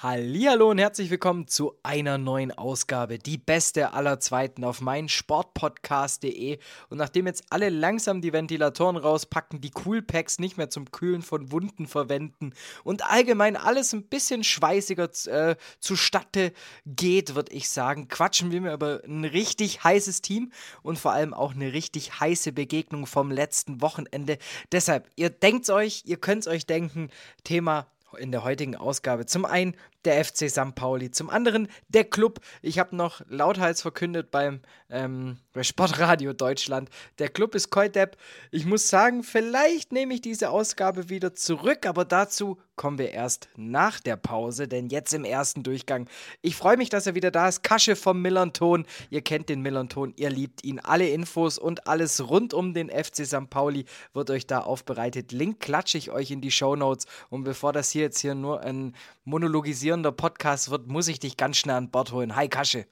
Hallihallo und herzlich willkommen zu einer neuen Ausgabe, die beste aller Zweiten auf meinsportpodcast.de. Und nachdem jetzt alle langsam die Ventilatoren rauspacken, die Coolpacks nicht mehr zum Kühlen von Wunden verwenden und allgemein alles ein bisschen schweißiger äh, zustatte geht, würde ich sagen, quatschen wir mir über ein richtig heißes Team und vor allem auch eine richtig heiße Begegnung vom letzten Wochenende. Deshalb, ihr denkt euch, ihr könnt es euch denken, Thema in der heutigen Ausgabe. Zum einen der FC St. Pauli, zum anderen der Club. Ich habe noch lauthals verkündet beim ähm, bei Sportradio Deutschland. Der Club ist Koidep. Ich muss sagen, vielleicht nehme ich diese Ausgabe wieder zurück, aber dazu kommen wir erst nach der Pause, denn jetzt im ersten Durchgang. Ich freue mich, dass er wieder da ist. Kasche vom Millanton. Ihr kennt den Millanton, ihr liebt ihn. Alle Infos und alles rund um den FC St. Pauli wird euch da aufbereitet. Link klatsche ich euch in die Show Notes. Und bevor das hier jetzt hier nur ein monologisierender Podcast wird, muss ich dich ganz schnell an Bord holen. Hi Kasche.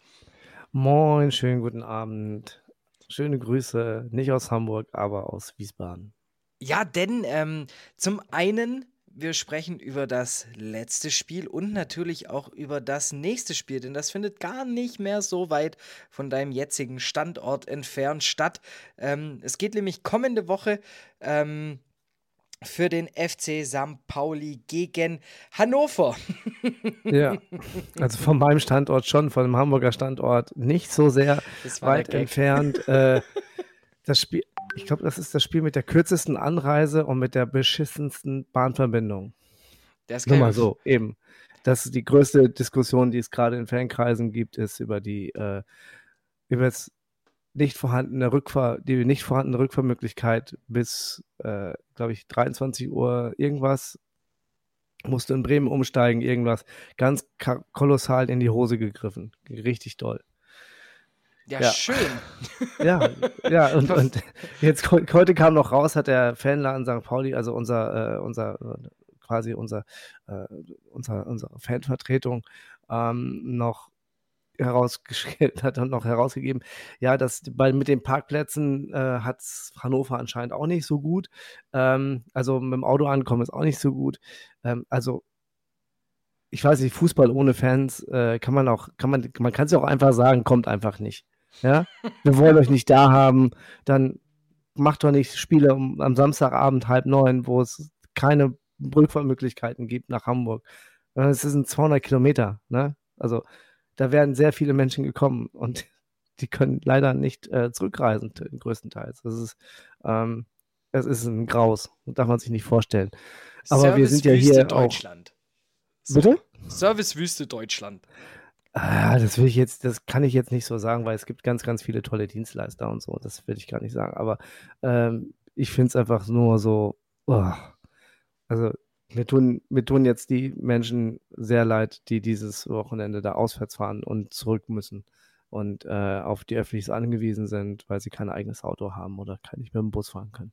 Moin, schönen guten Abend. Schöne Grüße, nicht aus Hamburg, aber aus Wiesbaden. Ja, denn ähm, zum einen, wir sprechen über das letzte Spiel und natürlich auch über das nächste Spiel, denn das findet gar nicht mehr so weit von deinem jetzigen Standort entfernt statt. Ähm, es geht nämlich kommende Woche ähm, für den FC St. Pauli gegen Hannover. ja, also von meinem Standort schon, von dem Hamburger Standort nicht so sehr weit entfernt. Äh, das Spiel, ich glaube, das ist das Spiel mit der kürzesten Anreise und mit der beschissensten Bahnverbindung. Das Nur mal so, eben. Das ist die größte Diskussion, die es gerade in Fankreisen gibt, ist über die äh, über das nicht vorhandene Rückfahr, die nicht vorhandene Rückfahrmöglichkeit bis, äh, glaube ich, 23 Uhr irgendwas musste in Bremen umsteigen, irgendwas ganz kolossal in die Hose gegriffen. Richtig toll. Ja, ja, schön. Ja, ja, und, und, jetzt heute kam noch raus, hat der Fanladen St. Pauli, also unser, äh, unser quasi unser, äh, unser, unsere Fanvertretung, ähm, noch herausgestellt hat und noch herausgegeben, ja, dass bei, mit den Parkplätzen äh, hat Hannover anscheinend auch nicht so gut. Ähm, also mit dem Auto ankommen ist auch nicht so gut. Ähm, also ich weiß nicht, Fußball ohne Fans äh, kann man auch, kann man, man kann es ja auch einfach sagen, kommt einfach nicht. Ja, wir wollen euch nicht da haben, dann macht doch nicht Spiele um, am Samstagabend halb neun, wo es keine Rückfahrmöglichkeiten gibt nach Hamburg. Es sind 200 Kilometer, ne? Also da werden sehr viele Menschen gekommen und die können leider nicht äh, zurückreisen, größtenteils. Das ist, ähm, es ist ein Graus, darf man sich nicht vorstellen. Aber wir sind ja hier Deutschland. auch. Bitte? Servicewüste Deutschland. Ah, das will ich jetzt, das kann ich jetzt nicht so sagen, weil es gibt ganz, ganz viele tolle Dienstleister und so. Das will ich gar nicht sagen. Aber ähm, ich finde es einfach nur so. Oh. Also mir tun, mir tun jetzt die Menschen sehr leid, die dieses Wochenende da auswärts fahren und zurück müssen und äh, auf die Öffentlichs angewiesen sind, weil sie kein eigenes Auto haben oder kann nicht mit dem Bus fahren können.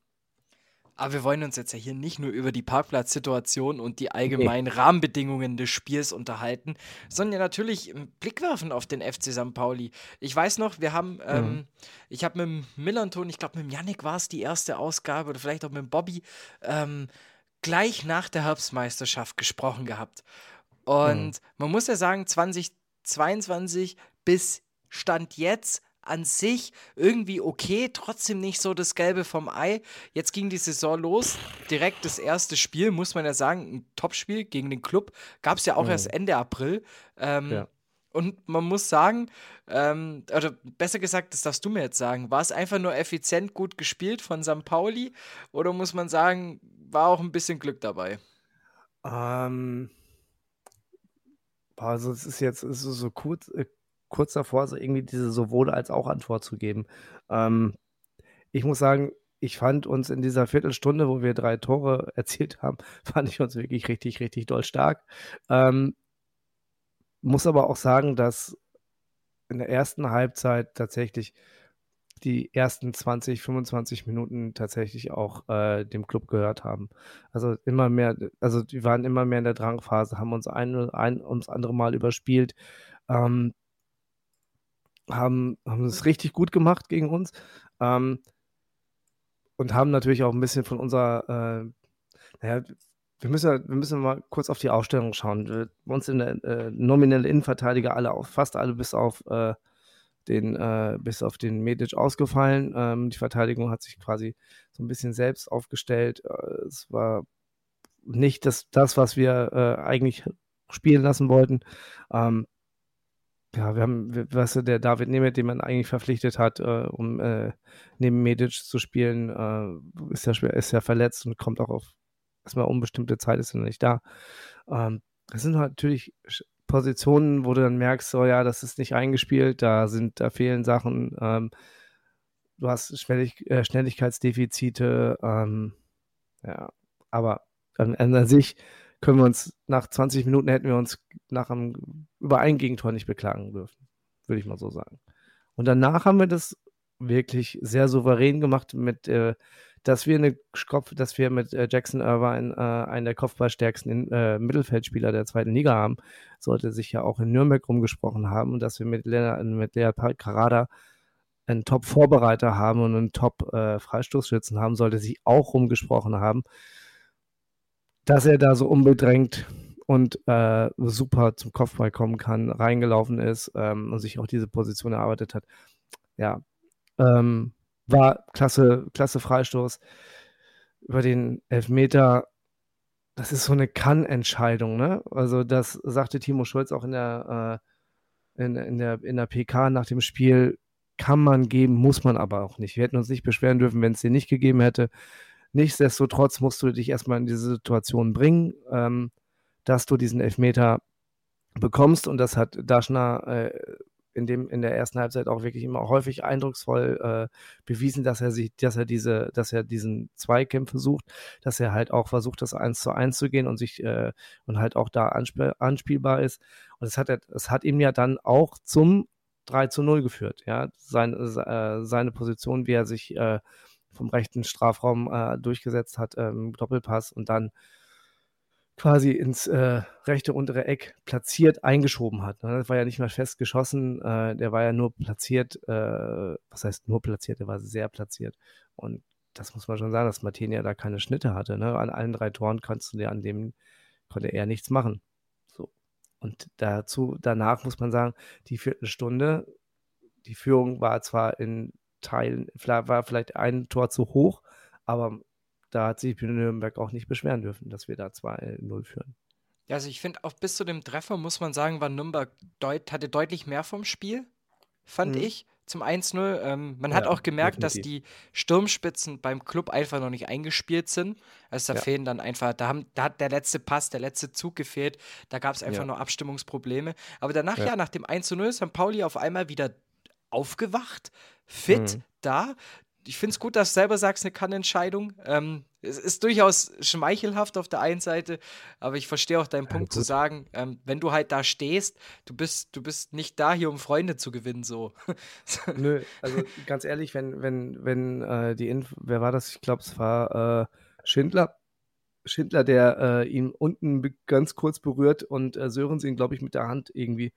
Aber wir wollen uns jetzt ja hier nicht nur über die Parkplatzsituation und die allgemeinen nee. Rahmenbedingungen des Spiels unterhalten, sondern ja natürlich einen Blick werfen auf den FC St. Pauli. Ich weiß noch, wir haben, ähm, mhm. ich habe mit dem Millanton, ich glaube mit dem Yannick war es die erste Ausgabe oder vielleicht auch mit dem Bobby, ähm, gleich nach der Herbstmeisterschaft gesprochen gehabt. Und mhm. man muss ja sagen, 2022 bis Stand jetzt an sich irgendwie okay, trotzdem nicht so das Gelbe vom Ei. Jetzt ging die Saison los, direkt das erste Spiel, muss man ja sagen, ein Topspiel gegen den Club, gab es ja auch mhm. erst Ende April. Ähm, ja. Und man muss sagen, ähm, oder besser gesagt, das darfst du mir jetzt sagen, war es einfach nur effizient gut gespielt von St. Pauli oder muss man sagen, war auch ein bisschen Glück dabei. Ähm, also es ist jetzt es ist so kurz, äh, kurz davor, so irgendwie diese sowohl als auch Antwort zu geben. Ähm, ich muss sagen, ich fand uns in dieser Viertelstunde, wo wir drei Tore erzielt haben, fand ich uns wirklich richtig, richtig doll stark. Ähm, muss aber auch sagen, dass in der ersten Halbzeit tatsächlich die ersten 20, 25 Minuten tatsächlich auch äh, dem Club gehört haben. Also immer mehr, also die waren immer mehr in der Drangphase, haben uns ein, ein ums andere Mal überspielt, ähm, haben, haben es richtig gut gemacht gegen uns ähm, und haben natürlich auch ein bisschen von unserer, äh, naja, wir müssen, wir müssen mal kurz auf die Aufstellung schauen. Bei uns in der äh, nominelle Innenverteidiger alle auf, fast alle bis auf äh, den, äh, bis auf den Medic ausgefallen. Ähm, die Verteidigung hat sich quasi so ein bisschen selbst aufgestellt. Äh, es war nicht das, das was wir äh, eigentlich spielen lassen wollten. Ähm, ja, wir haben, weißt du, der David Nemeth, den man eigentlich verpflichtet hat, äh, um äh, neben Medic zu spielen, äh, ist, ja ist ja verletzt und kommt auch auf erstmal unbestimmte Zeit, ist er nicht da. Ähm, das sind natürlich Positionen, wo du dann merkst, so ja, das ist nicht eingespielt, da sind, da fehlen Sachen, ähm, du hast Schnellig äh, Schnelligkeitsdefizite, ähm, ja, aber an, an sich können wir uns nach 20 Minuten hätten wir uns nach einem über ein Gegentor nicht beklagen dürfen, würde ich mal so sagen. Und danach haben wir das wirklich sehr souverän gemacht mit äh, dass wir eine Kopf, dass wir mit äh, Jackson Irvine äh, einen der kopfballstärksten äh, Mittelfeldspieler der zweiten Liga haben, sollte sich ja auch in Nürnberg rumgesprochen haben und dass wir mit, Lena, mit Lea Carada einen Top-Vorbereiter haben und einen Top-Freistoßschützen haben, sollte sich auch rumgesprochen haben, dass er da so unbedrängt und äh, super zum Kopfball kommen kann, reingelaufen ist ähm, und sich auch diese Position erarbeitet hat. Ja, ähm, war klasse, klasse Freistoß über den Elfmeter. Das ist so eine Kann-Entscheidung, ne? Also, das sagte Timo Schulz auch in der, äh, in, in, der, in der PK nach dem Spiel. Kann man geben, muss man aber auch nicht. Wir hätten uns nicht beschweren dürfen, wenn es den nicht gegeben hätte. Nichtsdestotrotz musst du dich erstmal in diese Situation bringen, ähm, dass du diesen Elfmeter bekommst. Und das hat Daschner äh, in, dem, in der ersten Halbzeit auch wirklich immer häufig eindrucksvoll äh, bewiesen, dass er sich, dass er diese, dass er diesen Zweikämpfe sucht, dass er halt auch versucht, das eins zu eins zu gehen und sich äh, und halt auch da anspiel, anspielbar ist. Und es hat, es hat ihm ja dann auch zum 3 zu 0 geführt, ja. Sein, äh, seine Position, wie er sich äh, vom rechten Strafraum äh, durchgesetzt hat, ähm, Doppelpass und dann quasi ins äh, rechte untere Eck platziert eingeschoben hat. Ne? Das war ja nicht mal fest geschossen, äh, der war ja nur platziert, äh, was heißt nur platziert, der war sehr platziert. Und das muss man schon sagen, dass Martinia da keine Schnitte hatte. Ne? An allen drei Toren kannst du dir an dem, konnte er nichts machen. So. Und dazu, danach muss man sagen, die Viertelstunde, die Führung war zwar in Teilen, war vielleicht ein Tor zu hoch, aber da hat sich Nürnberg auch nicht beschweren dürfen, dass wir da 2-0 führen. Ja, also ich finde, auch bis zu dem Treffer muss man sagen, war Nürnberg deut hatte deutlich mehr vom Spiel, fand mhm. ich, zum 1-0. Ähm, man ja, hat auch gemerkt, definitiv. dass die Sturmspitzen beim Club einfach noch nicht eingespielt sind. Also da ja. fehlen dann einfach, da, haben, da hat der letzte Pass, der letzte Zug gefehlt. Da gab es einfach ja. nur Abstimmungsprobleme. Aber danach, ja, nach dem 1-0 ist St. Pauli auf einmal wieder aufgewacht, fit, mhm. da ich finde es gut, dass du selber sagst, eine Kannentscheidung. Ähm, es ist durchaus schmeichelhaft auf der einen Seite, aber ich verstehe auch deinen Punkt ja, zu sagen, ähm, wenn du halt da stehst, du bist, du bist nicht da hier, um Freunde zu gewinnen, so. Nö, also ganz ehrlich, wenn, wenn, wenn äh, die Inf wer war das? Ich glaube, es war äh, Schindler. Schindler, der äh, ihn unten ganz kurz berührt und äh, Sörensen ihn, glaube ich, mit der Hand irgendwie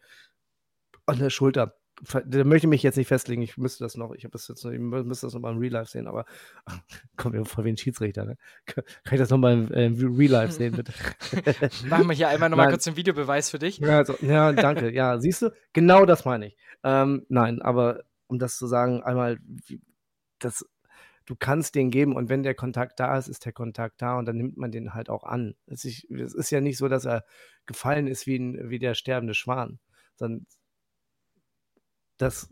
an der Schulter da möchte ich mich jetzt nicht festlegen, ich müsste das noch, ich habe das jetzt noch, ich müsste das noch mal im Real Life sehen, aber komm, wir vor wie ein Schiedsrichter, ne? Kann ich das noch mal im, im Real Life sehen, bitte? Machen wir hier einmal noch mal kurz einen Videobeweis für dich. Ja, also, ja danke, ja, siehst du, genau das meine ich. Ähm, nein, aber um das zu sagen, einmal, das, du kannst den geben und wenn der Kontakt da ist, ist der Kontakt da und dann nimmt man den halt auch an. Es ist, es ist ja nicht so, dass er gefallen ist wie, ein, wie der sterbende Schwan, sondern das,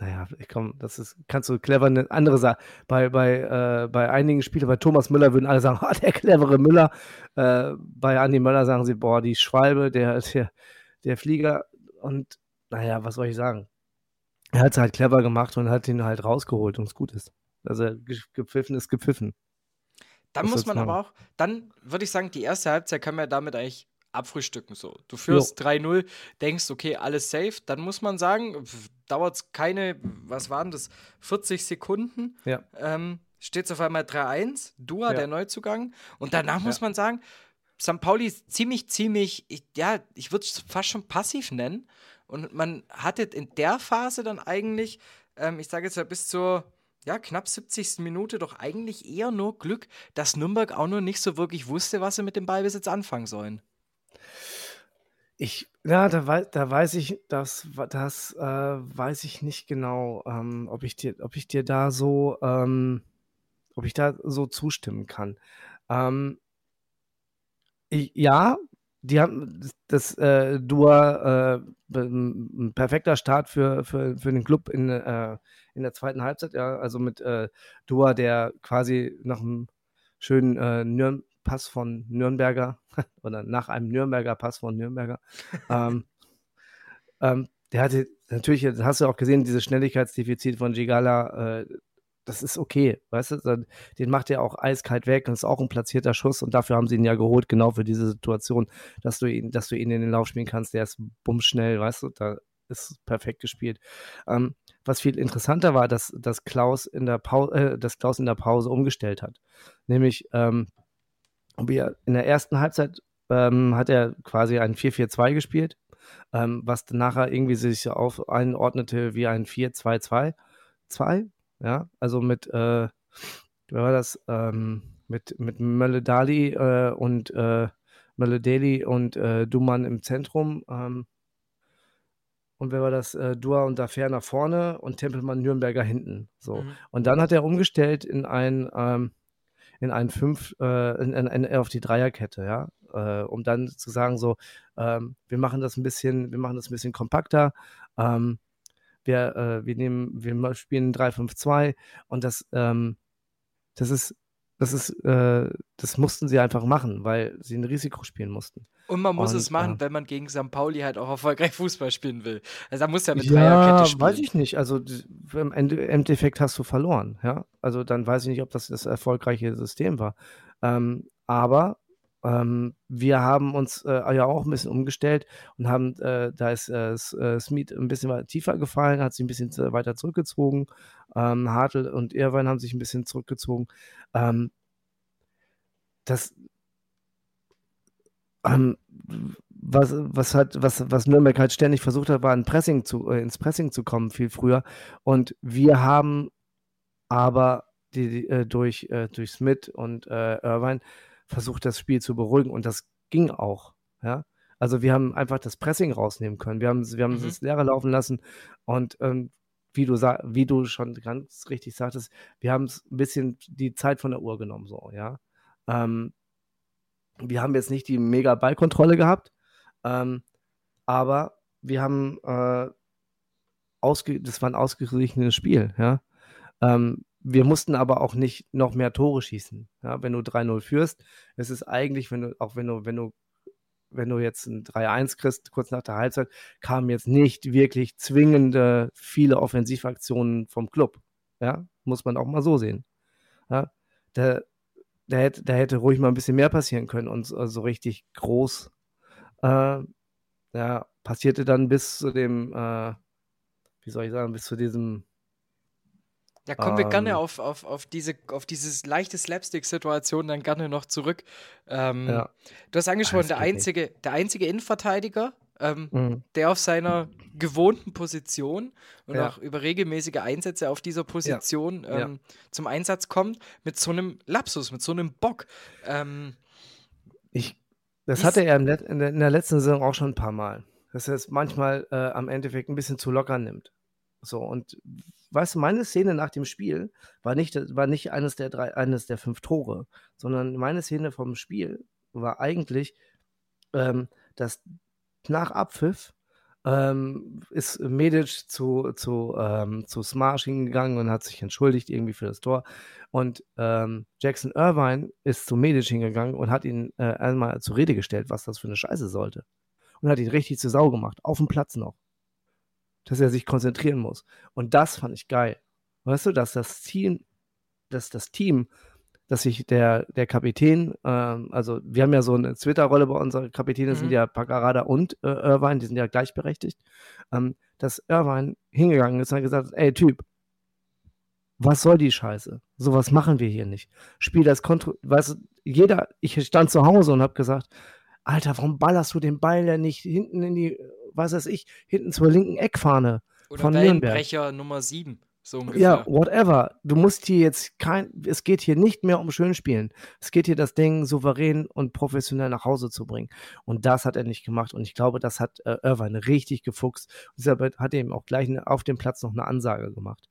naja, komm, das ist, kannst du clever eine andere Sache. Bei, bei, äh, bei einigen Spielern, bei Thomas Müller würden alle sagen, oh, der clevere Müller. Äh, bei Andi Möller sagen sie, boah, die Schwalbe, der, der, der Flieger. Und naja, was soll ich sagen? Er hat es halt clever gemacht und hat ihn halt rausgeholt und es gut ist. Also gepfiffen ist gepfiffen. Dann das muss man aber auch, dann würde ich sagen, die erste Halbzeit kann man damit eigentlich abfrühstücken so. Du führst 3-0, denkst, okay, alles safe, dann muss man sagen, dauert es keine, was waren das, 40 Sekunden, Ja. ähm, steht es auf einmal 3-1, Dua, Ja. der Neuzugang. Und danach muss Ja. man sagen, St. Pauli ist ziemlich, ziemlich, ich, ja, ich würde es fast schon passiv nennen. Und man hatte in der Phase dann eigentlich, ähm, ich sage jetzt mal bis zur ja, knapp 70. Minute doch eigentlich eher nur Glück, dass Nürnberg auch noch nicht so wirklich wusste, was sie mit dem Ballbesitz anfangen sollen. Ich, ja, da, da weiß ich, das, das äh, weiß ich nicht genau, ähm, ob ich dir, ob ich dir da so, ähm, ob ich da so zustimmen kann. Ähm, ich, ja, die haben das äh, Dua, äh, ein perfekter Start für, für, für den Club in, äh, in der zweiten Halbzeit, ja, also mit äh, Dua, der quasi nach einem schönen äh, Nürn Pass von Nürnberger oder nach einem Nürnberger Pass von Nürnberger. ähm, ähm, der hatte natürlich, hast du auch gesehen, dieses Schnelligkeitsdefizit von Gigala, äh, das ist okay, weißt du, den macht er auch eiskalt weg und ist auch ein platzierter Schuss und dafür haben sie ihn ja geholt, genau für diese Situation, dass du ihn, dass du ihn in den Lauf spielen kannst, der ist bummschnell, weißt du, da ist perfekt gespielt. Ähm, was viel interessanter war, dass, dass Klaus in der Pause, äh, dass Klaus in der Pause umgestellt hat. Nämlich, ähm, wir in der ersten Halbzeit ähm, hat er quasi ein 4-4-2 gespielt, ähm, was nachher irgendwie sich auf einordnete wie ein 4-2-2. 2, ja, also mit, äh, wie war das, ähm, mit, mit Mölle Dali äh, und äh, Mölle Deli und äh, Duman im Zentrum. Ähm, und wer war das? Äh, Dua und Dafer nach vorne und Tempelmann Nürnberger hinten. So. Mhm. Und dann hat er umgestellt in ein, ähm, in ein fünf, äh, in, in, in, auf die Dreierkette, ja, äh, um dann zu sagen so, ähm, wir machen das ein bisschen, wir machen das ein bisschen kompakter, ähm, wir, äh, wir nehmen, wir spielen 3-5-2 und das, ähm, das ist, das ist, äh, das mussten sie einfach machen, weil sie ein Risiko spielen mussten. Und man muss Und, es machen, äh, wenn man gegen St. Pauli halt auch erfolgreich Fußball spielen will. Also da muss ja mit Dreierkette Ja, spielen. weiß ich nicht. Also im Endeffekt hast du verloren, ja. Also dann weiß ich nicht, ob das das erfolgreiche System war. Ähm, aber ähm, wir haben uns äh, ja auch ein bisschen umgestellt und haben, äh, da ist äh, äh, Smith ein bisschen tiefer gefallen, hat sich ein bisschen zu- weiter zurückgezogen. Ähm, Hartl und Irvine haben sich ein bisschen zurückgezogen. Ähm, das, ähm, was, was, hat, was, was Nürnberg halt ständig versucht hat, war Pressing zu, äh, ins Pressing zu kommen, viel früher. Und wir haben aber die, die, äh, durch, äh, durch Smith und äh, Irvine versucht, das Spiel zu beruhigen. Und das ging auch. Ja? Also wir haben einfach das Pressing rausnehmen können. Wir haben, wir haben Mhm. es leer laufen lassen. Und ähm, wie, du wie du schon ganz richtig sagtest, wir haben es ein bisschen die Zeit von der Uhr genommen. So, ja? ähm, wir haben jetzt nicht die mega Ballkontrolle gehabt, ähm, aber wir haben äh, ausge das war ein ausgeglichenes Spiel, ja. Ähm, wir mussten aber auch nicht noch mehr Tore schießen. Ja? Wenn du 3-0 führst, ist es eigentlich, wenn du, auch wenn du, wenn du, wenn du jetzt ein 3-1 kriegst, kurz nach der Halbzeit, kamen jetzt nicht wirklich zwingende viele Offensivaktionen vom Club. Ja, muss man auch mal so sehen. Ja, da, da, hätte, da hätte ruhig mal ein bisschen mehr passieren können und so, so richtig groß. Äh, ja, passierte dann bis zu dem, äh, wie soll ich sagen, bis zu diesem Da kommen wir gerne Ähm. auf, auf, auf diese auf dieses leichte Slapstick-Situation dann gerne noch zurück. Ähm, Ja. Du hast angesprochen, der nicht. einzige, der einzige Innenverteidiger, ähm, Mhm. der auf seiner gewohnten Position und Ja. auch über regelmäßige Einsätze auf dieser Position Ja. ähm, zum Einsatz kommt, mit so einem Lapsus, mit so einem Bock. Ähm, Ich, das hatte er in, der, in der letzten Saison auch schon ein paar Mal, dass er es manchmal äh, am Endeffekt ein bisschen zu locker nimmt. So, und weißt meine Szene nach dem Spiel war nicht, war nicht eines der drei, eines der fünf Tore, sondern meine Szene vom Spiel war eigentlich, ähm, dass nach Abpfiff ähm, ist Medic zu, zu, ähm, zu Smash hingegangen und hat sich entschuldigt irgendwie für das Tor. Und ähm, Jackson Irvine ist zu Medic hingegangen und hat ihn äh, einmal zur Rede gestellt, was das für eine Scheiße sollte. Und hat ihn richtig zu Sau gemacht, auf dem Platz noch. Dass er sich konzentrieren muss. Und das fand ich geil. Weißt du, dass das Team, dass das Team dass sich der, der Kapitän, ähm, also wir haben ja so eine Twitter-Rolle bei unseren Kapitänen, mhm. sind ja Paccarada und äh, Irvine, die sind ja gleichberechtigt, ähm, dass Irvine hingegangen ist und gesagt ey Typ, was soll die Scheiße? Sowas machen wir hier nicht. Spiel das Kontro, weißt jeder, ich stand zu Hause und habe gesagt, Alter, warum ballerst du den Ball ja nicht hinten in die, was weiß ich, hinten zur linken Eckfahne Oder von Nürnberg? Nummer 7. So ungefähr. Ja, whatever. Du musst hier jetzt kein, es geht hier nicht mehr um Schönspielen. Es geht hier das Ding souverän und professionell nach Hause zu bringen. Und das hat er nicht gemacht. Und ich glaube, das hat äh, Irvine richtig gefuchst. Und deshalb hat er ihm auch gleich auf dem Platz noch eine Ansage gemacht.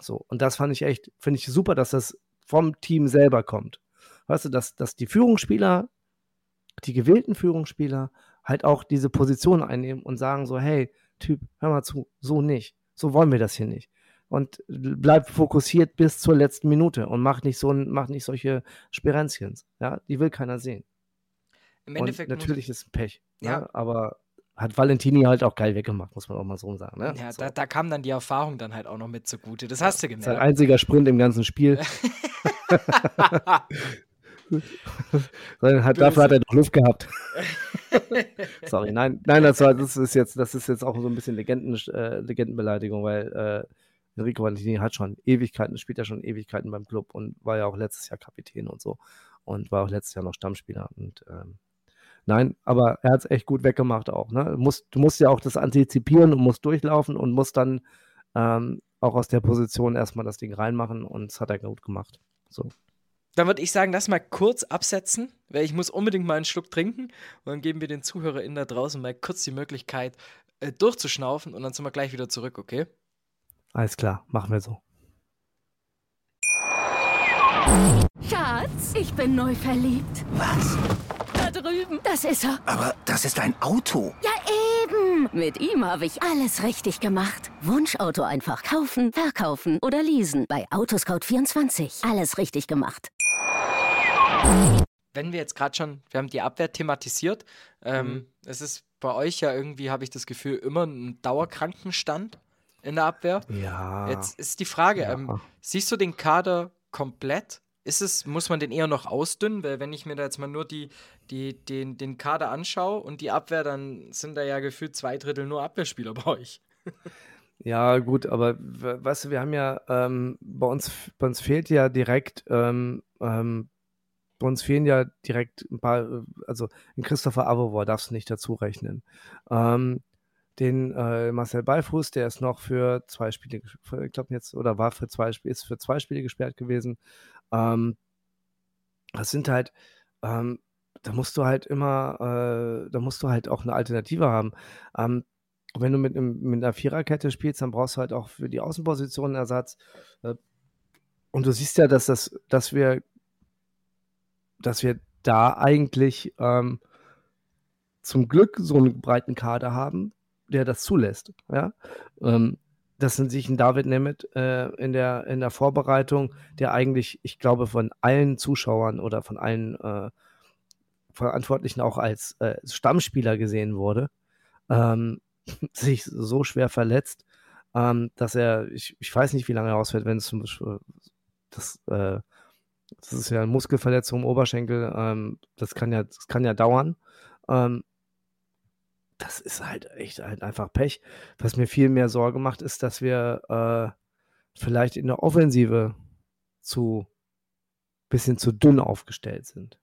So. Und das fand ich echt, finde ich super, dass das vom Team selber kommt. Weißt du, dass, dass die Führungsspieler, die gewählten Führungsspieler halt auch diese Position einnehmen und sagen so, hey, Typ, hör mal zu, so nicht. So wollen wir das hier nicht und bleib fokussiert bis zur letzten Minute und mach nicht so mach nicht solche Sperenzchens. Ja, die will keiner sehen. Im Endeffekt und natürlich ist es Pech. Ja. Ne? Aber hat Valentini halt auch geil weggemacht, muss man auch mal so sagen. Ne? Ja, so. da, da, kam dann die Erfahrung dann halt auch noch mit zugute. Das hast du gemerkt. Sein einziger Sprint im ganzen Spiel. hat, dafür hat er noch Luft gehabt. Sorry, nein, nein, das, war, das ist jetzt, das ist jetzt auch so ein bisschen Legenden, äh, Legendenbeleidigung, weil äh, Enrico Valentini hat schon Ewigkeiten, spielt ja schon Ewigkeiten beim Club und war ja auch letztes Jahr Kapitän und so und war auch letztes Jahr noch Stammspieler und ähm, nein, aber er hat es echt gut weggemacht auch. Ne? Du, musst, du musst ja auch das antizipieren und musst durchlaufen und musst dann ähm, auch aus der Position erstmal das Ding reinmachen und das hat er gut gemacht. So. Dann würde ich sagen, lass mal kurz absetzen, weil ich muss unbedingt mal einen Schluck trinken und dann geben wir den ZuhörerInnen da draußen mal kurz die Möglichkeit, äh, durchzuschnaufen und dann sind wir gleich wieder zurück, okay? Alles klar, machen wir so. Schatz, ich bin neu verliebt. Was? Da drüben. Das ist er. Aber das ist ein Auto. Ja, eben. Mit ihm habe ich alles richtig gemacht. Wunschauto einfach kaufen, verkaufen oder leasen. Bei Autoscout24. Alles richtig gemacht. Wenn wir jetzt gerade schon, wir haben die Abwehr thematisiert. Ähm, mhm. Es ist bei euch ja irgendwie, habe ich das Gefühl, immer ein Dauerkrankenstand in der Abwehr. Ja. Jetzt ist die Frage, ja. ähm, siehst du den Kader komplett? Ist es, muss man den eher noch ausdünnen? Weil wenn ich mir da jetzt mal nur die, die, den, den Kader anschaue und die Abwehr, dann sind da ja gefühlt zwei Drittel nur Abwehrspieler bei euch. Ja, gut, aber weißt du, wir haben ja, ähm, bei, uns, bei uns fehlt ja direkt, ähm, ähm, bei uns fehlen ja direkt ein paar, also in Christopher Avovor darfst du nicht dazu rechnen. Ähm, den äh, Marcel Beifuß, der ist noch für zwei Spiele, ich glaube jetzt, oder war für zwei Spiele, ist für zwei Spiele gesperrt gewesen. Ähm, das sind halt, ähm, da musst du halt immer, äh, da musst du halt auch eine Alternative haben. Ähm, wenn du mit, mit einer Viererkette spielst, dann brauchst du halt auch für die Außenpositionen Ersatz. Äh, und du siehst ja, dass das, dass wir, dass wir da eigentlich ähm, zum Glück so einen breiten Kader haben, der das zulässt. Ja? Ähm, das sind sich ein David Nemeth äh, in, der, in der Vorbereitung, der eigentlich, ich glaube, von allen Zuschauern oder von allen äh, Verantwortlichen auch als äh, Stammspieler gesehen wurde, ähm, sich so schwer verletzt, ähm, dass er, ich, ich weiß nicht, wie lange er ausfällt, wenn es zum Beispiel, das, äh, das ist ja eine Muskelverletzung im Oberschenkel, ähm, das kann ja, das kann ja dauern. Ähm, das ist halt echt halt einfach Pech. Was mir viel mehr Sorge macht, ist, dass wir äh, vielleicht in der Offensive zu bisschen zu dünn aufgestellt sind.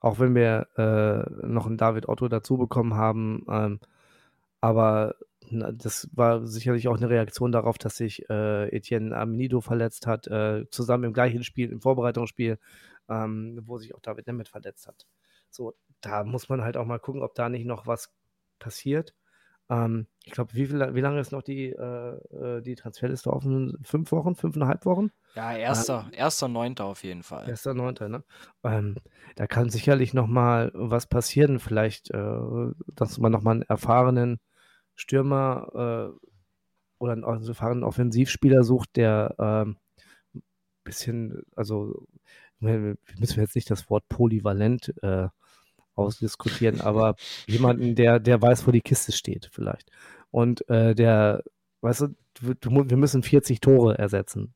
Auch wenn wir äh, noch einen David Otto dazu bekommen haben, ähm, aber das war sicherlich auch eine Reaktion darauf, dass sich äh, Etienne Amenido verletzt hat, äh, zusammen im gleichen Spiel, im Vorbereitungsspiel, ähm, wo sich auch David Nemeth verletzt hat. So, da muss man halt auch mal gucken, ob da nicht noch was passiert. Ähm, ich glaube, wie, wie lange ist noch die, äh, äh, die Transferliste offen? Fünf Wochen, fünfeinhalb Wochen? Ja, erster, ähm, erster Neunter auf jeden Fall. Erster Neunter, ne? Ähm, da kann sicherlich noch mal was passieren. Vielleicht, äh, dass man noch mal einen erfahrenen Stürmer äh, oder einen erfahrenen Offensivspieler sucht, der ein ähm, bisschen, also wir müssen jetzt nicht das Wort polyvalent äh, ausdiskutieren, aber jemanden, der, der weiß, wo die Kiste steht, vielleicht. Und äh, der, weißt du, wir müssen 40 Tore ersetzen.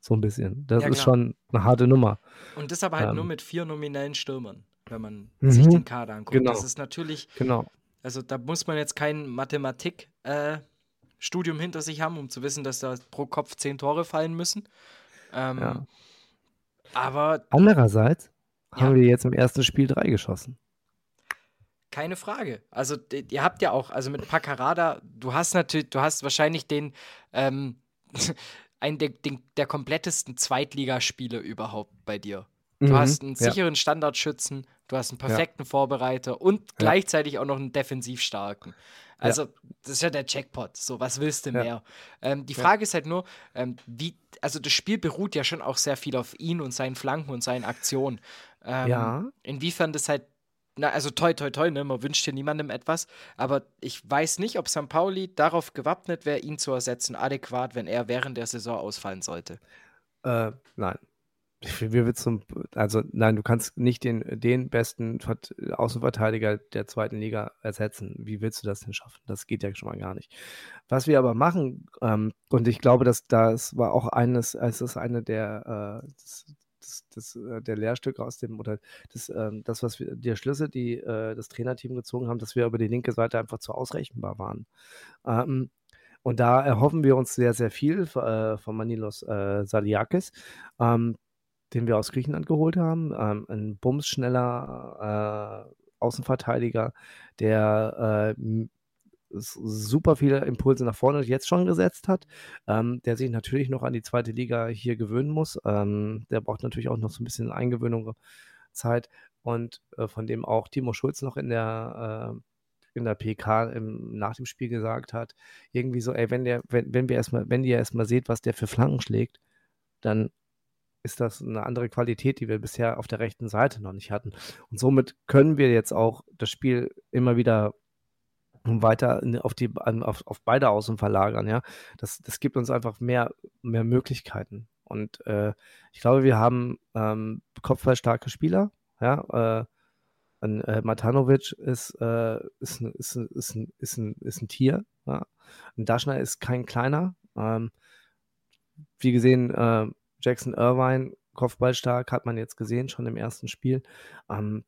So ein bisschen. Das Ja, ist schon eine harte Nummer. Und das aber halt nur Ähm. mit vier nominellen Stürmern, wenn man Mhm. sich den Kader anguckt. Genau. Das ist natürlich, Genau. Also da muss man jetzt kein Mathematik-Studium hinter sich haben, um zu wissen, dass da pro Kopf zehn Tore fallen müssen. Ähm, Ja. Aber Andererseits Ja. haben wir jetzt im ersten Spiel drei geschossen. Keine Frage. Also ihr habt ja auch, also mit Paccarada, du hast natürlich, du hast wahrscheinlich den, ähm, einen der, den, der komplettesten Zweitligaspieler überhaupt bei dir. Du Mhm, hast einen ja. sicheren Standardschützen, du hast einen perfekten Vorbereiter und gleichzeitig auch noch einen defensiv starken. Also, das ist ja der Jackpot. So, was willst du Ja. mehr? Ähm, die Frage ist halt nur, ähm, wie, also das Spiel beruht ja schon auch sehr viel auf ihn und seinen Flanken und seinen Aktionen. Ähm, Ja. Inwiefern das halt, na, also toi, toi, toi, ne, man wünscht hier niemandem etwas, aber ich weiß nicht, ob St. Pauli darauf gewappnet wäre, ihn zu ersetzen, adäquat, wenn er während der Saison ausfallen sollte. Äh, nein. Wie willst du, also nein, du kannst nicht den, den besten Vert- Außenverteidiger der zweiten Liga ersetzen. Wie willst du das denn schaffen? Das geht ja schon mal gar nicht. Was wir aber machen, ähm, und ich glaube, dass das war auch eines, es ist eine der, äh, das, das, das, äh, der Lehrstücke aus dem, oder das, ähm, das was wir, die Schlüsse, die äh, das Trainerteam gezogen haben, dass wir über die linke Seite einfach zu ausrechenbar waren. Ähm, und da erhoffen wir uns sehr, sehr viel äh, von Manilos äh, Saliakis, ähm, den wir aus Griechenland geholt haben. Ähm, ein bumsschneller äh, Außenverteidiger, der äh, super viele Impulse nach vorne jetzt schon gesetzt hat, ähm, der sich natürlich noch an die zweite Liga hier gewöhnen muss. Ähm, der braucht natürlich auch noch so ein bisschen Eingewöhnung Zeit und äh, von dem auch Timo Schulz noch in der äh, in der PK im, nach dem Spiel gesagt hat, irgendwie so, ey, wenn der, wenn, wenn wir erstmal, wenn ihr erstmal seht, was der für Flanken schlägt, dann ist das eine andere Qualität, die wir bisher auf der rechten Seite noch nicht hatten. Und somit können wir jetzt auch das Spiel immer wieder weiter auf, die, auf, auf beide Außen verlagern, ja. Das, das gibt uns einfach mehr, mehr Möglichkeiten. Und äh, ich glaube, wir haben ähm, kopfballstarke Spieler, ja. Äh, äh, Matanovic ist, äh, ist, ein- ist, ein- ist, ein, ist, ein, ist ein Tier. Ja. Ein Daschner ist kein kleiner. Ähm, wie gesehen, äh, Jackson Irvine, Kopfballstark, hat man jetzt gesehen, schon im ersten Spiel. Ähm,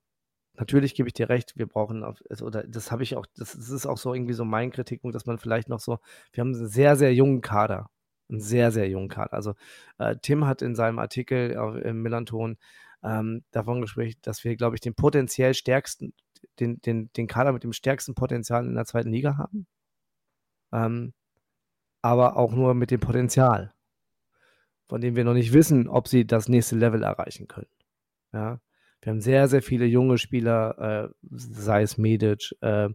natürlich gebe ich dir recht, wir brauchen, also, oder das habe ich auch, das, das ist auch so irgendwie so mein Kritikpunkt, dass man vielleicht noch so, wir haben einen sehr, sehr jungen Kader. Einen sehr, sehr jungen Kader. Also äh, Tim hat in seinem Artikel auf, im Millanton ähm, davon gesprochen, dass wir, glaube ich, den potenziell stärksten, den, den, den Kader mit dem stärksten Potenzial in der zweiten Liga haben. Ähm, aber auch nur mit dem Potenzial, von dem wir noch nicht wissen, ob sie das nächste Level erreichen können. Ja. Wir haben sehr, sehr viele junge Spieler, äh, sei es Medic, äh,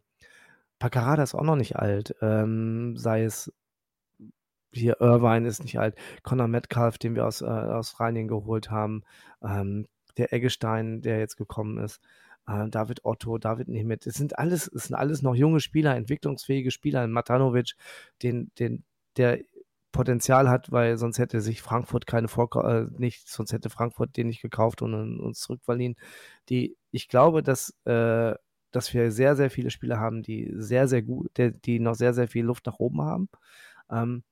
Paccarada ist auch noch nicht alt, ähm, sei es hier Irvine ist nicht alt, Conor Metcalf, den wir aus, äh, aus Rheinien geholt haben, ähm, der Eggestein, der jetzt gekommen ist, äh, David Otto, David Nemeth, das sind alles, das sind alles noch junge Spieler, entwicklungsfähige Spieler, Matanovic, den, den, der Potenzial hat, weil sonst hätte sich Frankfurt keine Vorka äh, nicht, sonst hätte Frankfurt den nicht gekauft und un- uns zurückverliehen. Die, ich glaube, dass, äh, dass wir sehr, sehr viele Spieler haben, die sehr, sehr gut, die, die noch sehr, sehr viel Luft nach oben haben. Ähm,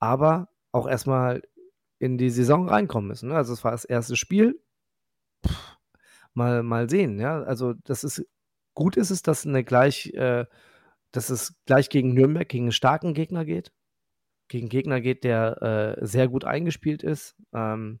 aber auch erstmal in die Saison reinkommen müssen. Ne? Also es war das erste Spiel. Pff, mal, mal sehen, ja. Also das ist gut ist es, dass eine gleich, äh, dass es gleich gegen Nürnberg, gegen einen starken Gegner geht. Gegen Gegner geht, der äh, sehr gut eingespielt ist. Ähm,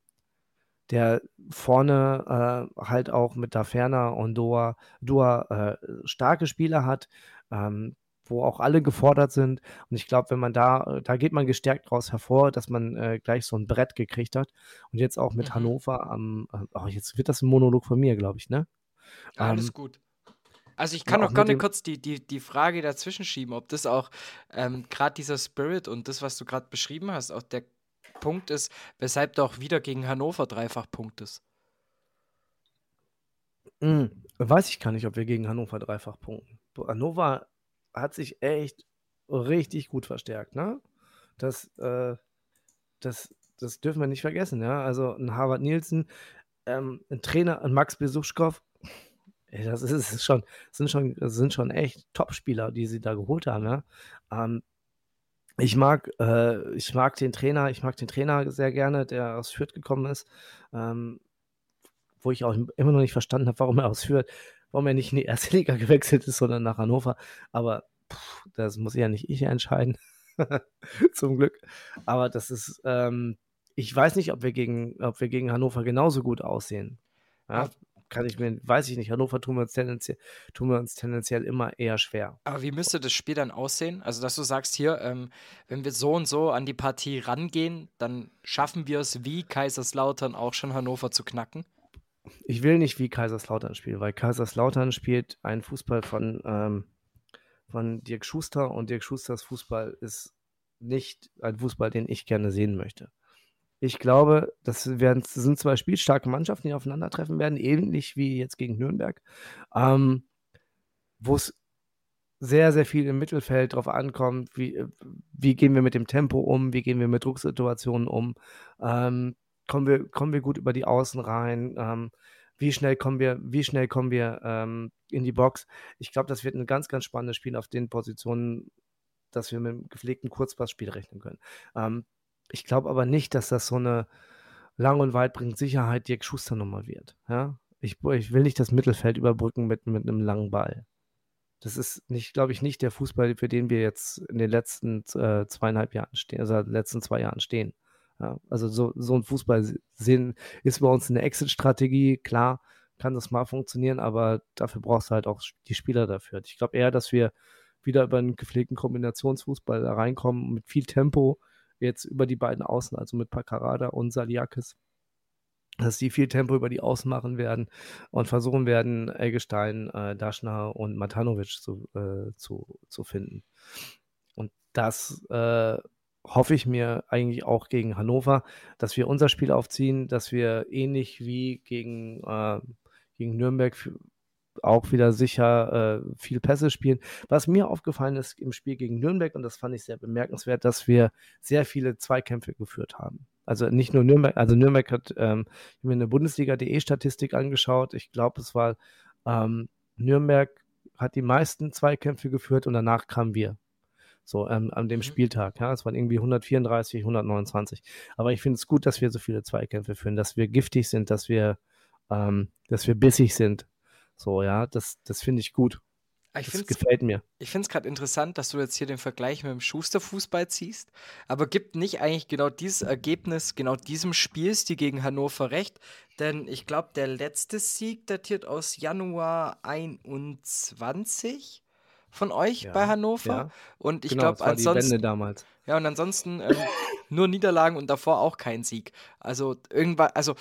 der vorne äh, halt auch mit Daferna und Doa, Dua äh, starke Spieler hat, ähm, wo auch alle gefordert sind. Und ich glaube, wenn man da, da geht man gestärkt raus hervor, dass man äh, gleich so ein Brett gekriegt hat. Und jetzt auch mit Mhm. Hannover am, äh, oh, jetzt wird das ein Monolog von mir, glaube ich, ne? Alles Ähm, gut. Also ich kann auch noch gerne kurz die, die, die Frage dazwischen schieben, ob das auch ähm, gerade dieser Spirit und das, was du gerade beschrieben hast, auch der Punkt ist, weshalb du auch wieder gegen Hannover dreifach punktest. Mm, weiß ich gar nicht, ob wir gegen Hannover dreifach punkten. Hannover hat sich echt richtig gut verstärkt, ne? Das, äh, das, das dürfen wir nicht vergessen, ja. Also ein Harvard Nielsen, ähm, ein Trainer, ein Max Besuschkow, ey, das ist, schon, sind schon, sind schon echt Top-Spieler, die sie da geholt haben, ja. Ähm, Ich mag, äh, ich mag den Trainer, ich mag den Trainer sehr gerne, der aus Fürth gekommen ist, ähm, wo ich auch immer noch nicht verstanden habe, warum er aus Fürth, warum er nicht in die erste Liga gewechselt ist, sondern nach Hannover. Aber pff, das muss ja nicht ich entscheiden. Zum Glück. Aber das ist, ähm, ich weiß nicht, ob wir gegen, ob wir gegen Hannover genauso gut aussehen. Ja, kann ich mir, weiß ich nicht. Hannover tun wir uns tendenziell, tun wir uns tendenziell immer eher schwer. Aber wie müsste das Spiel dann aussehen? Also, dass du sagst hier, ähm, wenn wir so und so an die Partie rangehen, dann schaffen wir es wie Kaiserslautern auch schon Hannover zu knacken? Ich will nicht wie Kaiserslautern spielen, weil Kaiserslautern spielt einen Fußball von, ähm, von Dirk Schuster und Dirk Schusters Fußball ist nicht ein Fußball, den ich gerne sehen möchte. Ich glaube, das, werden, sind zwei spielstarke Mannschaften, die aufeinandertreffen werden, ähnlich wie jetzt gegen Nürnberg, ähm, wo es sehr, sehr viel im Mittelfeld drauf ankommt, wie, wie gehen wir mit dem Tempo um, wie gehen wir mit Drucksituationen um, ähm, kommen, wir, kommen wir gut über die Außen rein, ähm, wie schnell kommen wir, wie schnell kommen wir ähm, in die Box. Ich glaube, das wird ein ganz, ganz spannendes Spiel auf den Positionen, dass wir mit einem gepflegten Kurzpassspiel rechnen können. Ähm, ich glaube aber nicht, dass das so eine lang und weit bringt Sicherheit Dirk Schuster Nummer wird. Ja? Ich, ich will nicht das Mittelfeld überbrücken mit, mit einem langen Ball. Das ist nicht, glaube ich, nicht der Fußball, für den wir jetzt in den letzten äh, zweieinhalb Jahren stehen, also letzten zwei Jahren stehen. Ja, also so, so ein Fußball ist bei uns eine Exit-Strategie, klar, kann das mal funktionieren, aber dafür brauchst du halt auch die Spieler dafür. Ich glaube eher, dass wir wieder über einen gepflegten Kombinationsfußball reinkommen mit viel Tempo, jetzt über die beiden Außen, also mit Pacarada und Saliakis, dass die viel Tempo über die Außen machen werden und versuchen werden, Eggestein, äh, Daschner und Matanovic zu, äh, zu, zu finden. Und das äh, hoffe ich mir eigentlich auch gegen Hannover, dass wir unser Spiel aufziehen, dass wir ähnlich wie gegen, äh, gegen Nürnberg auch wieder sicher äh, viel Pässe spielen. Was mir aufgefallen ist im Spiel gegen Nürnberg, und das fand ich sehr bemerkenswert, dass wir sehr viele Zweikämpfe geführt haben. Also nicht nur Nürnberg, also Nürnberg hat ähm, mir eine Bundesliga.de Statistik angeschaut. Ich glaube, es war ähm, Nürnberg hat die meisten Zweikämpfe geführt und danach kamen wir. So ähm, an dem mhm. Spieltag. Ja, es waren irgendwie 134, 129. Aber ich finde es gut, dass wir so viele Zweikämpfe führen, dass wir giftig sind, dass wir, ähm, dass wir bissig sind, so, ja, das, das finde ich gut. Ich das gefällt mir. Ich finde es gerade interessant, dass du jetzt hier den Vergleich mit dem Schusterfußball ziehst. Aber gibt nicht eigentlich genau dieses Ergebnis, genau diesem Spielstil gegen Hannover recht? Denn ich glaube, der letzte Sieg datiert aus Januar 21 von euch ja, bei Hannover. Ja. Und ich genau, glaube, ansonsten. damals. Ja, und ansonsten ähm, nur Niederlagen und davor auch kein Sieg. Also irgendwann, also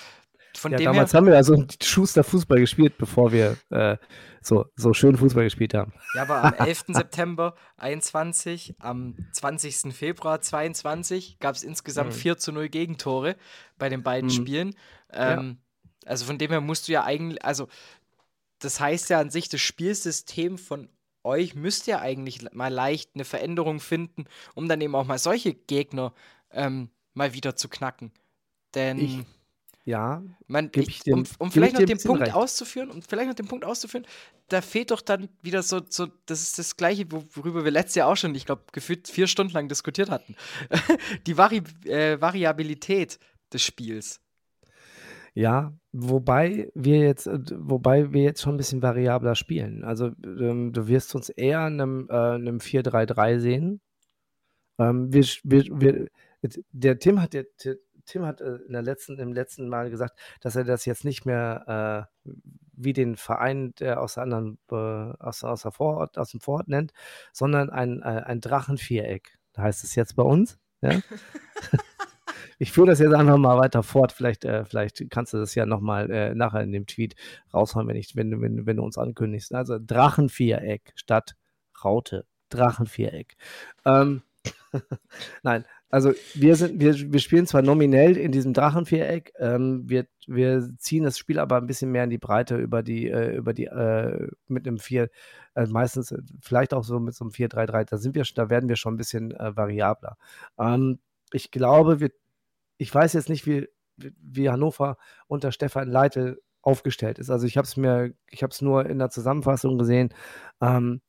von ja, damals her, haben wir also Schuster Fußball gespielt, bevor wir äh, so, so schön Fußball gespielt haben. Ja, aber am 11. September 21, am 20. Februar 22 gab es insgesamt mhm. 4 zu 0 Gegentore bei den beiden mhm. Spielen. Ähm, ja. Also von dem her musst du ja eigentlich, also das heißt ja an sich, das Spielsystem von euch müsst ja eigentlich mal leicht eine Veränderung finden, um dann eben auch mal solche Gegner ähm, mal wieder zu knacken. Denn ich, ja, man, ich, um, um vielleicht noch den Punkt recht. auszuführen, um vielleicht noch den Punkt auszuführen, da fehlt doch dann wieder so, so das ist das Gleiche, worüber wir letztes Jahr auch schon, ich glaube, gefühlt vier Stunden lang diskutiert hatten. Die Vari äh, Variabilität des Spiels. Ja, wobei wir jetzt, äh, wobei wir jetzt schon ein bisschen variabler spielen. Also ähm, du wirst uns eher in einem, äh, einem 4-3-3 sehen. Ähm, wir, wir, wir, der Tim hat, der, Tim hat äh, in der letzten, im letzten Mal gesagt, dass er das jetzt nicht mehr äh, wie den Verein, der aus, anderen, äh, aus, aus, der Vorort, aus dem Vorort nennt, sondern ein, äh, ein Drachenviereck. Da heißt es jetzt bei uns. Ja? ich führe das jetzt einfach mal weiter fort. Vielleicht, äh, vielleicht kannst du das ja nochmal äh, nachher in dem Tweet raushauen, wenn, ich, wenn, wenn, wenn du uns ankündigst. Also Drachenviereck statt Raute. Drachenviereck. Ähm, Nein, also wir sind, wir, wir spielen zwar nominell in diesem Drachenviereck, ähm, wir, wir ziehen das Spiel aber ein bisschen mehr in die Breite über die, äh, über die, äh, mit einem 4, äh, meistens äh, vielleicht auch so mit so einem 4-3-3, da sind wir, da werden wir schon ein bisschen äh, variabler. Ähm, ich glaube, wir, ich weiß jetzt nicht, wie, wie Hannover unter Stefan Leitl aufgestellt ist. Also ich habe es mir, ich habe es nur in der Zusammenfassung gesehen. Ähm,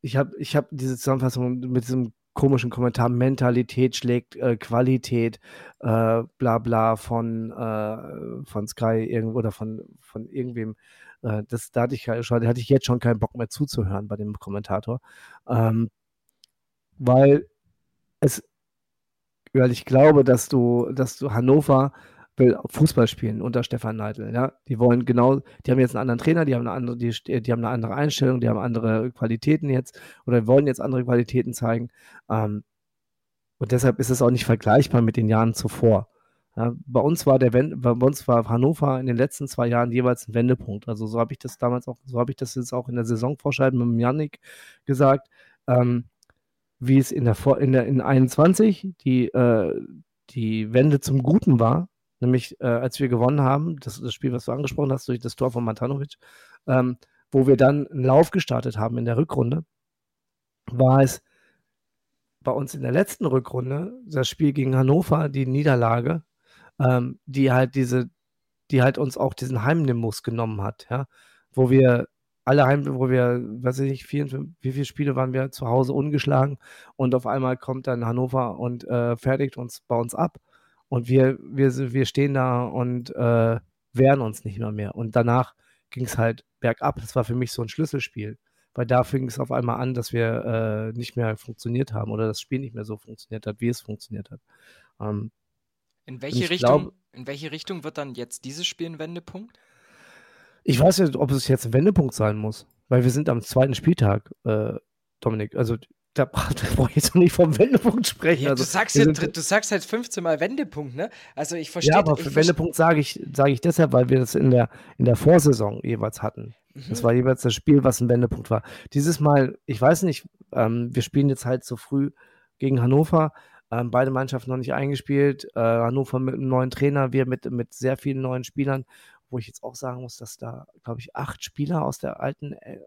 ich habe ich hab diese Zusammenfassung mit diesem komischen Kommentar, Mentalität schlägt äh, Qualität, äh, bla bla von, äh, von Sky irgendwo oder von, von irgendwem. Äh, das, da hatte ich, hatte ich jetzt schon keinen Bock mehr zuzuhören bei dem Kommentator. Ähm, weil es, weil ich glaube, dass du, dass du Hannover will Fußball spielen unter Stefan Neidl. Ja? Die wollen genau, die haben jetzt einen anderen Trainer, die haben eine andere, die, die haben eine andere Einstellung, die haben andere Qualitäten jetzt oder wollen jetzt andere Qualitäten zeigen. Ähm, und deshalb ist es auch nicht vergleichbar mit den Jahren zuvor. Ja, bei uns war der bei uns war Hannover in den letzten zwei Jahren jeweils ein Wendepunkt. Also so habe ich das damals auch, so habe ich das jetzt auch in der Saisonvorschau mit Yannick gesagt. Ähm, wie es in der, in der in 21 die, äh, die Wende zum Guten war, nämlich äh, als wir gewonnen haben, das, das Spiel, was du angesprochen hast, durch das Tor von Matanovic, ähm, wo wir dann einen Lauf gestartet haben in der Rückrunde, war es bei uns in der letzten Rückrunde, das Spiel gegen Hannover, die Niederlage, ähm, die halt diese, die halt uns auch diesen Heimnimbus genommen hat, ja, wo wir alle Heim, wo wir, weiß ich nicht, vier, wie viele Spiele waren wir zu Hause ungeschlagen und auf einmal kommt dann Hannover und äh, fertigt uns bei uns ab und wir, wir, wir stehen da und äh, wehren uns nicht mehr mehr. Und danach ging es halt bergab. Das war für mich so ein Schlüsselspiel. Weil da fing es auf einmal an, dass wir äh, nicht mehr funktioniert haben oder das Spiel nicht mehr so funktioniert hat, wie es funktioniert hat. Ähm, in, welche Richtung, glaub, in welche Richtung wird dann jetzt dieses Spiel ein Wendepunkt? Ich weiß nicht, ob es jetzt ein Wendepunkt sein muss, weil wir sind am zweiten Spieltag, äh, Dominik. Also da brauche ich jetzt noch nicht vom Wendepunkt sprechen. Ja, also, du, sagst jetzt, du sagst halt 15 Mal Wendepunkt, ne? Also ich verstehe. Ja, aber für Wendepunkt sage ich, sag ich deshalb, weil wir das in der, in der Vorsaison jeweils hatten. Mhm. Das war jeweils das Spiel, was ein Wendepunkt war. Dieses Mal, ich weiß nicht, ähm, wir spielen jetzt halt so früh gegen Hannover. Ähm, beide Mannschaften noch nicht eingespielt. Äh, Hannover mit einem neuen Trainer, wir mit, mit sehr vielen neuen Spielern, wo ich jetzt auch sagen muss, dass da, glaube ich, acht Spieler aus der alten äh,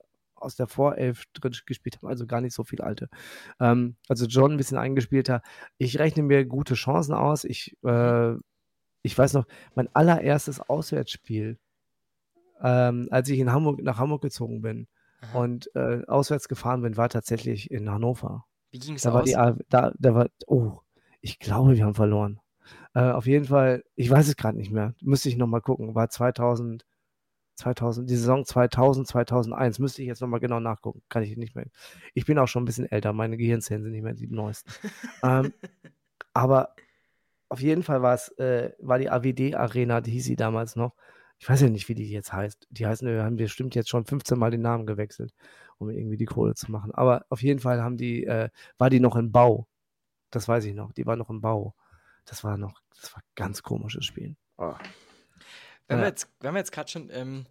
aus der Vorelf drin gespielt haben, also gar nicht so viel alte. Ähm, also John ein bisschen eingespielter. Ich rechne mir gute Chancen aus. Ich, äh, ich weiß noch, mein allererstes Auswärtsspiel, ähm, als ich in Hamburg, nach Hamburg gezogen bin Aha. und äh, auswärts gefahren bin, war tatsächlich in Hannover. Wie ging es da aus? War die, da, da war, oh, ich glaube, wir haben verloren. Äh, auf jeden Fall, ich weiß es gerade nicht mehr. Müsste ich nochmal gucken. War 2000, 2000, die Saison 2000, 2001, müsste ich jetzt nochmal genau nachgucken, kann ich nicht mehr. Ich bin auch schon ein bisschen älter, meine Gehirnzellen sind nicht mehr die neuesten. ähm, aber auf jeden Fall war es, äh, war die AWD Arena, die hieß sie damals noch. Ich weiß ja nicht, wie die jetzt heißt. Die heißen, wir haben bestimmt jetzt schon 15 Mal den Namen gewechselt, um irgendwie die Kohle zu machen. Aber auf jeden Fall haben die, äh, war die noch im Bau. Das weiß ich noch. Die war noch im Bau. Das war noch, das war ein ganz komisches Spiel. Oh. Wenn ja. wir jetzt, wenn wir jetzt gerade schon ähm,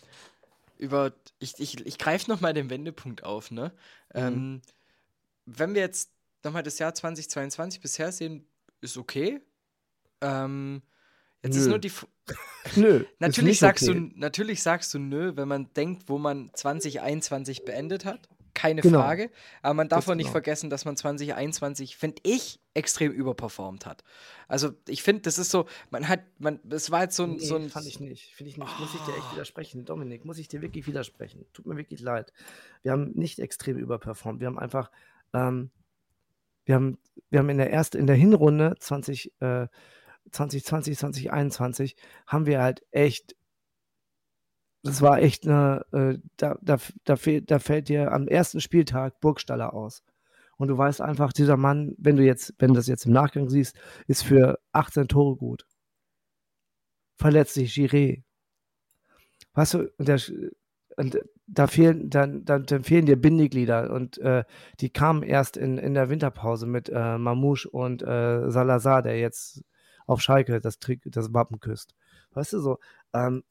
über, ich, ich, ich greife nochmal den Wendepunkt auf, ne? Mhm. Ähm, wenn wir jetzt nochmal das Jahr 2022 bisher sehen, ist okay. Ähm, jetzt nö. ist nur die. nö. natürlich, sagst okay. du, natürlich sagst du nö, wenn man denkt, wo man 2021 beendet hat keine genau. Frage. Aber man darf auch nicht genau. vergessen, dass man 2021, finde ich, extrem überperformt hat. Also ich finde, das ist so, man hat, man, es war jetzt so ein, nee, so ein. Fand ich nicht, finde ich nicht. Oh. Muss ich dir echt widersprechen, Dominik, muss ich dir wirklich widersprechen. Tut mir wirklich leid. Wir haben nicht extrem überperformt. Wir haben einfach, ähm, wir haben, wir haben in der ersten, in der Hinrunde 20, äh, 2020, 2021 haben wir halt echt das war echt eine, äh, da, da, da, da fällt dir am ersten Spieltag Burgstaller aus. Und du weißt einfach, dieser Mann, wenn du jetzt, wenn du das jetzt im Nachgang siehst, ist für 18 Tore gut. Verletzt sich Giré. Weißt du, und, der, und da fehlen, dann, dann, dann, fehlen dir Bindeglieder und äh, die kamen erst in, in der Winterpause mit äh, Mamouche und äh, Salazar, der jetzt auf Schalke das, Trick, das Wappen küsst. Weißt du so, ähm,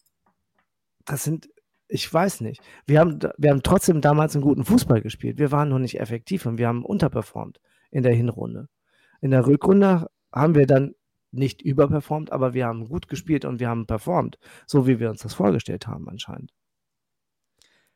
das sind, ich weiß nicht. Wir haben, wir haben trotzdem damals einen guten Fußball gespielt. Wir waren noch nicht effektiv und wir haben unterperformt in der Hinrunde. In der Rückrunde haben wir dann nicht überperformt, aber wir haben gut gespielt und wir haben performt, so wie wir uns das vorgestellt haben anscheinend.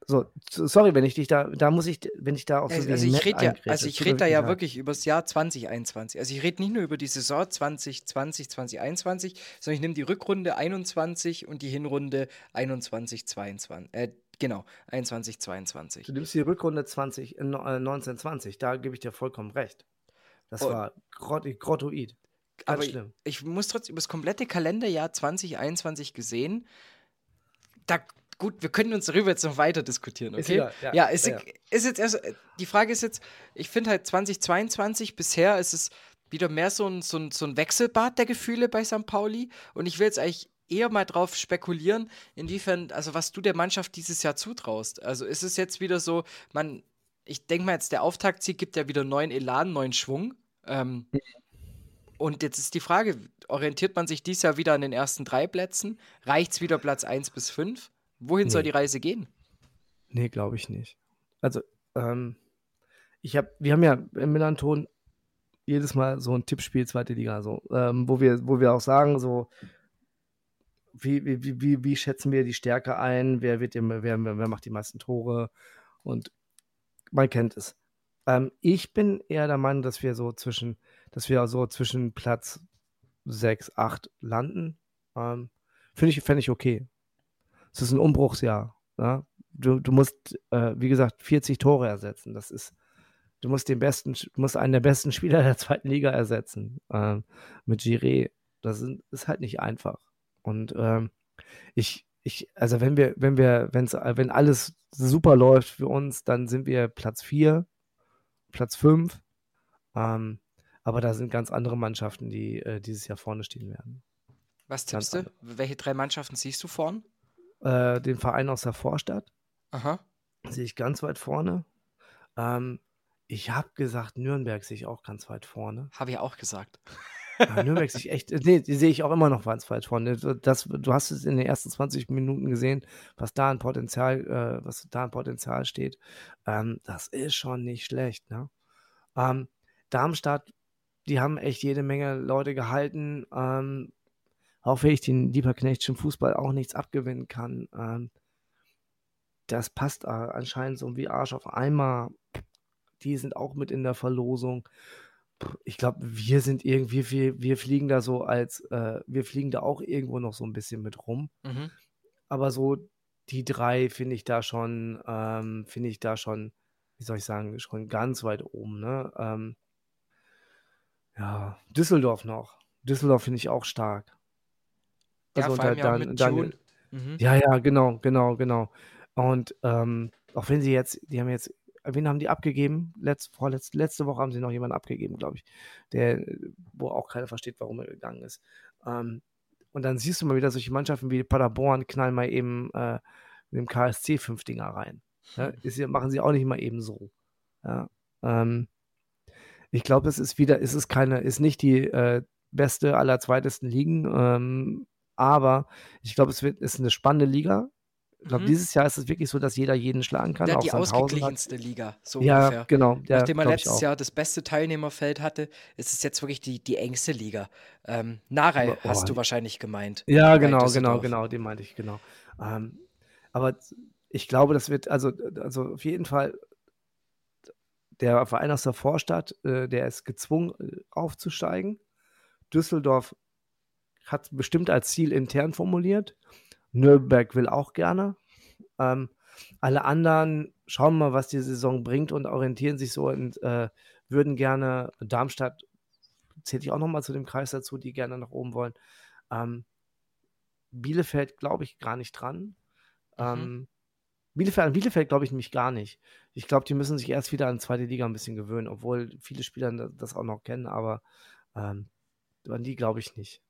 So, sorry, wenn ich dich da, da muss ich, wenn ich da auf so also, also ich rede ja, also ich rede da ja wirklich über das Jahr 2021. Also ich rede nicht nur über die Saison 2020, 2021, sondern ich nehme die Rückrunde 21 und die Hinrunde 21, 22. Äh, genau, 21, 22. Du nimmst die Rückrunde 20, äh, 1920, da gebe ich dir vollkommen recht. Das Und- war grott, grottoid. Ganz aber schlimm. ich muss trotzdem über das komplette Kalenderjahr 2021 gesehen, da, gut, wir können uns darüber jetzt noch weiter diskutieren, Ist okay? egal, ja, ja, ist, ja, ist jetzt erst, die Frage ist jetzt, ich finde halt 2022 bisher ist es wieder mehr so ein, so, ein, so ein Wechselbad der Gefühle bei St. Pauli und ich will jetzt eigentlich eher mal drauf spekulieren, inwiefern, also was du der Mannschaft dieses Jahr zutraust. Also ist es jetzt wieder so, man, ich denke mal jetzt, der Auftaktsieg gibt ja wieder neuen Elan, neuen Schwung. Ähm, und jetzt ist die Frage, orientiert man sich dieses Jahr wieder an den ersten drei Plätzen? Reicht es wieder Platz 1 bis 5? Wohin soll Nee. die Reise gehen? Nee, glaube ich nicht. Also, ähm, ich habe, wir haben ja im Millanton jedes Mal so ein Tippspiel, zweite Liga, so, ähm, wo wir, wo wir auch sagen, so, wie, wie, wie- wie, wie schätzen wir die Stärke ein, wer wird dem, wer, wer macht die meisten Tore und man kennt es. Ähm, ich bin eher der Meinung, dass wir so zwischen, dass wir so zwischen Platz 6, 8 landen. Ähm, Finde ich, fände ich okay. Es ist ein Umbruchsjahr. Ja? Du, du musst, äh, wie gesagt, 40 Tore ersetzen. Das ist, du musst den besten, du musst einen der besten Spieler der zweiten Liga ersetzen. Ähm, mit Giré. Das ist, ist halt nicht einfach. Und ähm, ich, ich, also wenn wir, wenn wir, wenn's, wenn alles super läuft für uns, dann sind wir Platz 4, Platz 5. Ähm, aber da sind ganz andere Mannschaften, die äh, dieses Jahr vorne stehen werden. Was Ganz tippst du? Welche drei Mannschaften siehst du vorn? Äh, den Verein aus der Vorstadt Aha. sehe ich ganz weit vorne. Ähm, ich habe gesagt, Nürnberg sehe ich auch ganz weit vorne. Habe ich auch gesagt. Ja, Nürnberg sehe ich echt, nee, die sehe ich auch immer noch ganz weit vorne. Das, du hast es in den ersten 20 Minuten gesehen, was da an Potenzial, äh, was da an Potenzial steht. Ähm, das ist schon nicht schlecht, ne? Ähm, Darmstadt, die haben echt jede Menge Leute gehalten, ähm, auch wenn ich den Lieberknechtschen Fußball auch nichts abgewinnen kann. Ähm, das passt äh, anscheinend so wie Arsch auf Eimer. Die sind auch mit in der Verlosung. Ich glaube, wir sind irgendwie, wir, wir fliegen da so als, äh, wir fliegen da auch irgendwo noch so ein bisschen mit rum. Mhm. Aber so die drei finde ich da schon, ähm, finde ich da schon, wie soll ich sagen, schon ganz weit oben, ne? Ähm, ja, Düsseldorf noch. Düsseldorf finde ich auch stark. Ja, Also vor allem unter ja auch Dan- mit Daniel- June. Mhm. Ja, ja, genau, genau, genau. Und ähm, auch wenn sie jetzt, die haben jetzt, wen haben die abgegeben? Letz, vorletz, letzte Woche haben sie noch jemanden abgegeben, glaube ich, der, wo auch keiner versteht, warum er gegangen ist. Ähm, und dann siehst du mal wieder solche Mannschaften wie Paderborn knallen mal eben äh, mit dem KSC fünf Dinger rein. Ja, ist, ja- machen sie auch nicht mal eben so. Ja, ähm, ich glaube, es ist wieder, es ist keine, ist nicht die äh, beste aller zweitesten Ligen, ähm, aber ich glaube, es wird, ist eine spannende Liga. Ich glaube, Mhm. dieses Jahr ist es wirklich so, dass jeder jeden schlagen kann. Ja, die ausgeglichenste Liga, so Ja, ungefähr. genau. Ja, Nachdem man letztes. Jahr das beste Teilnehmerfeld hatte, ist es jetzt wirklich die, die engste Liga. Ähm, Narei Aber, hast oh, du wahrscheinlich gemeint. Ja, genau, genau, genau, den meinte ich, genau. Ähm, aber ich glaube, das wird, also, also auf jeden Fall, der Verein aus der Vorstadt, äh, der ist gezwungen äh, aufzusteigen. Düsseldorf hat bestimmt als Ziel intern formuliert. Nürnberg will auch gerne. Ähm, alle anderen schauen mal, was die Saison bringt und orientieren sich so und äh, würden gerne, Darmstadt zählt ich auch nochmal zu dem Kreis dazu, die gerne nach oben wollen. Ähm, Bielefeld glaube ich gar nicht dran. Ähm, Bielefeld, an Bielefeld glaube ich nämlich gar nicht. Ich glaube, die müssen sich erst wieder an zweite Liga ein bisschen gewöhnen, obwohl viele Spieler da- das auch noch kennen, aber ähm, an die glaube ich nicht.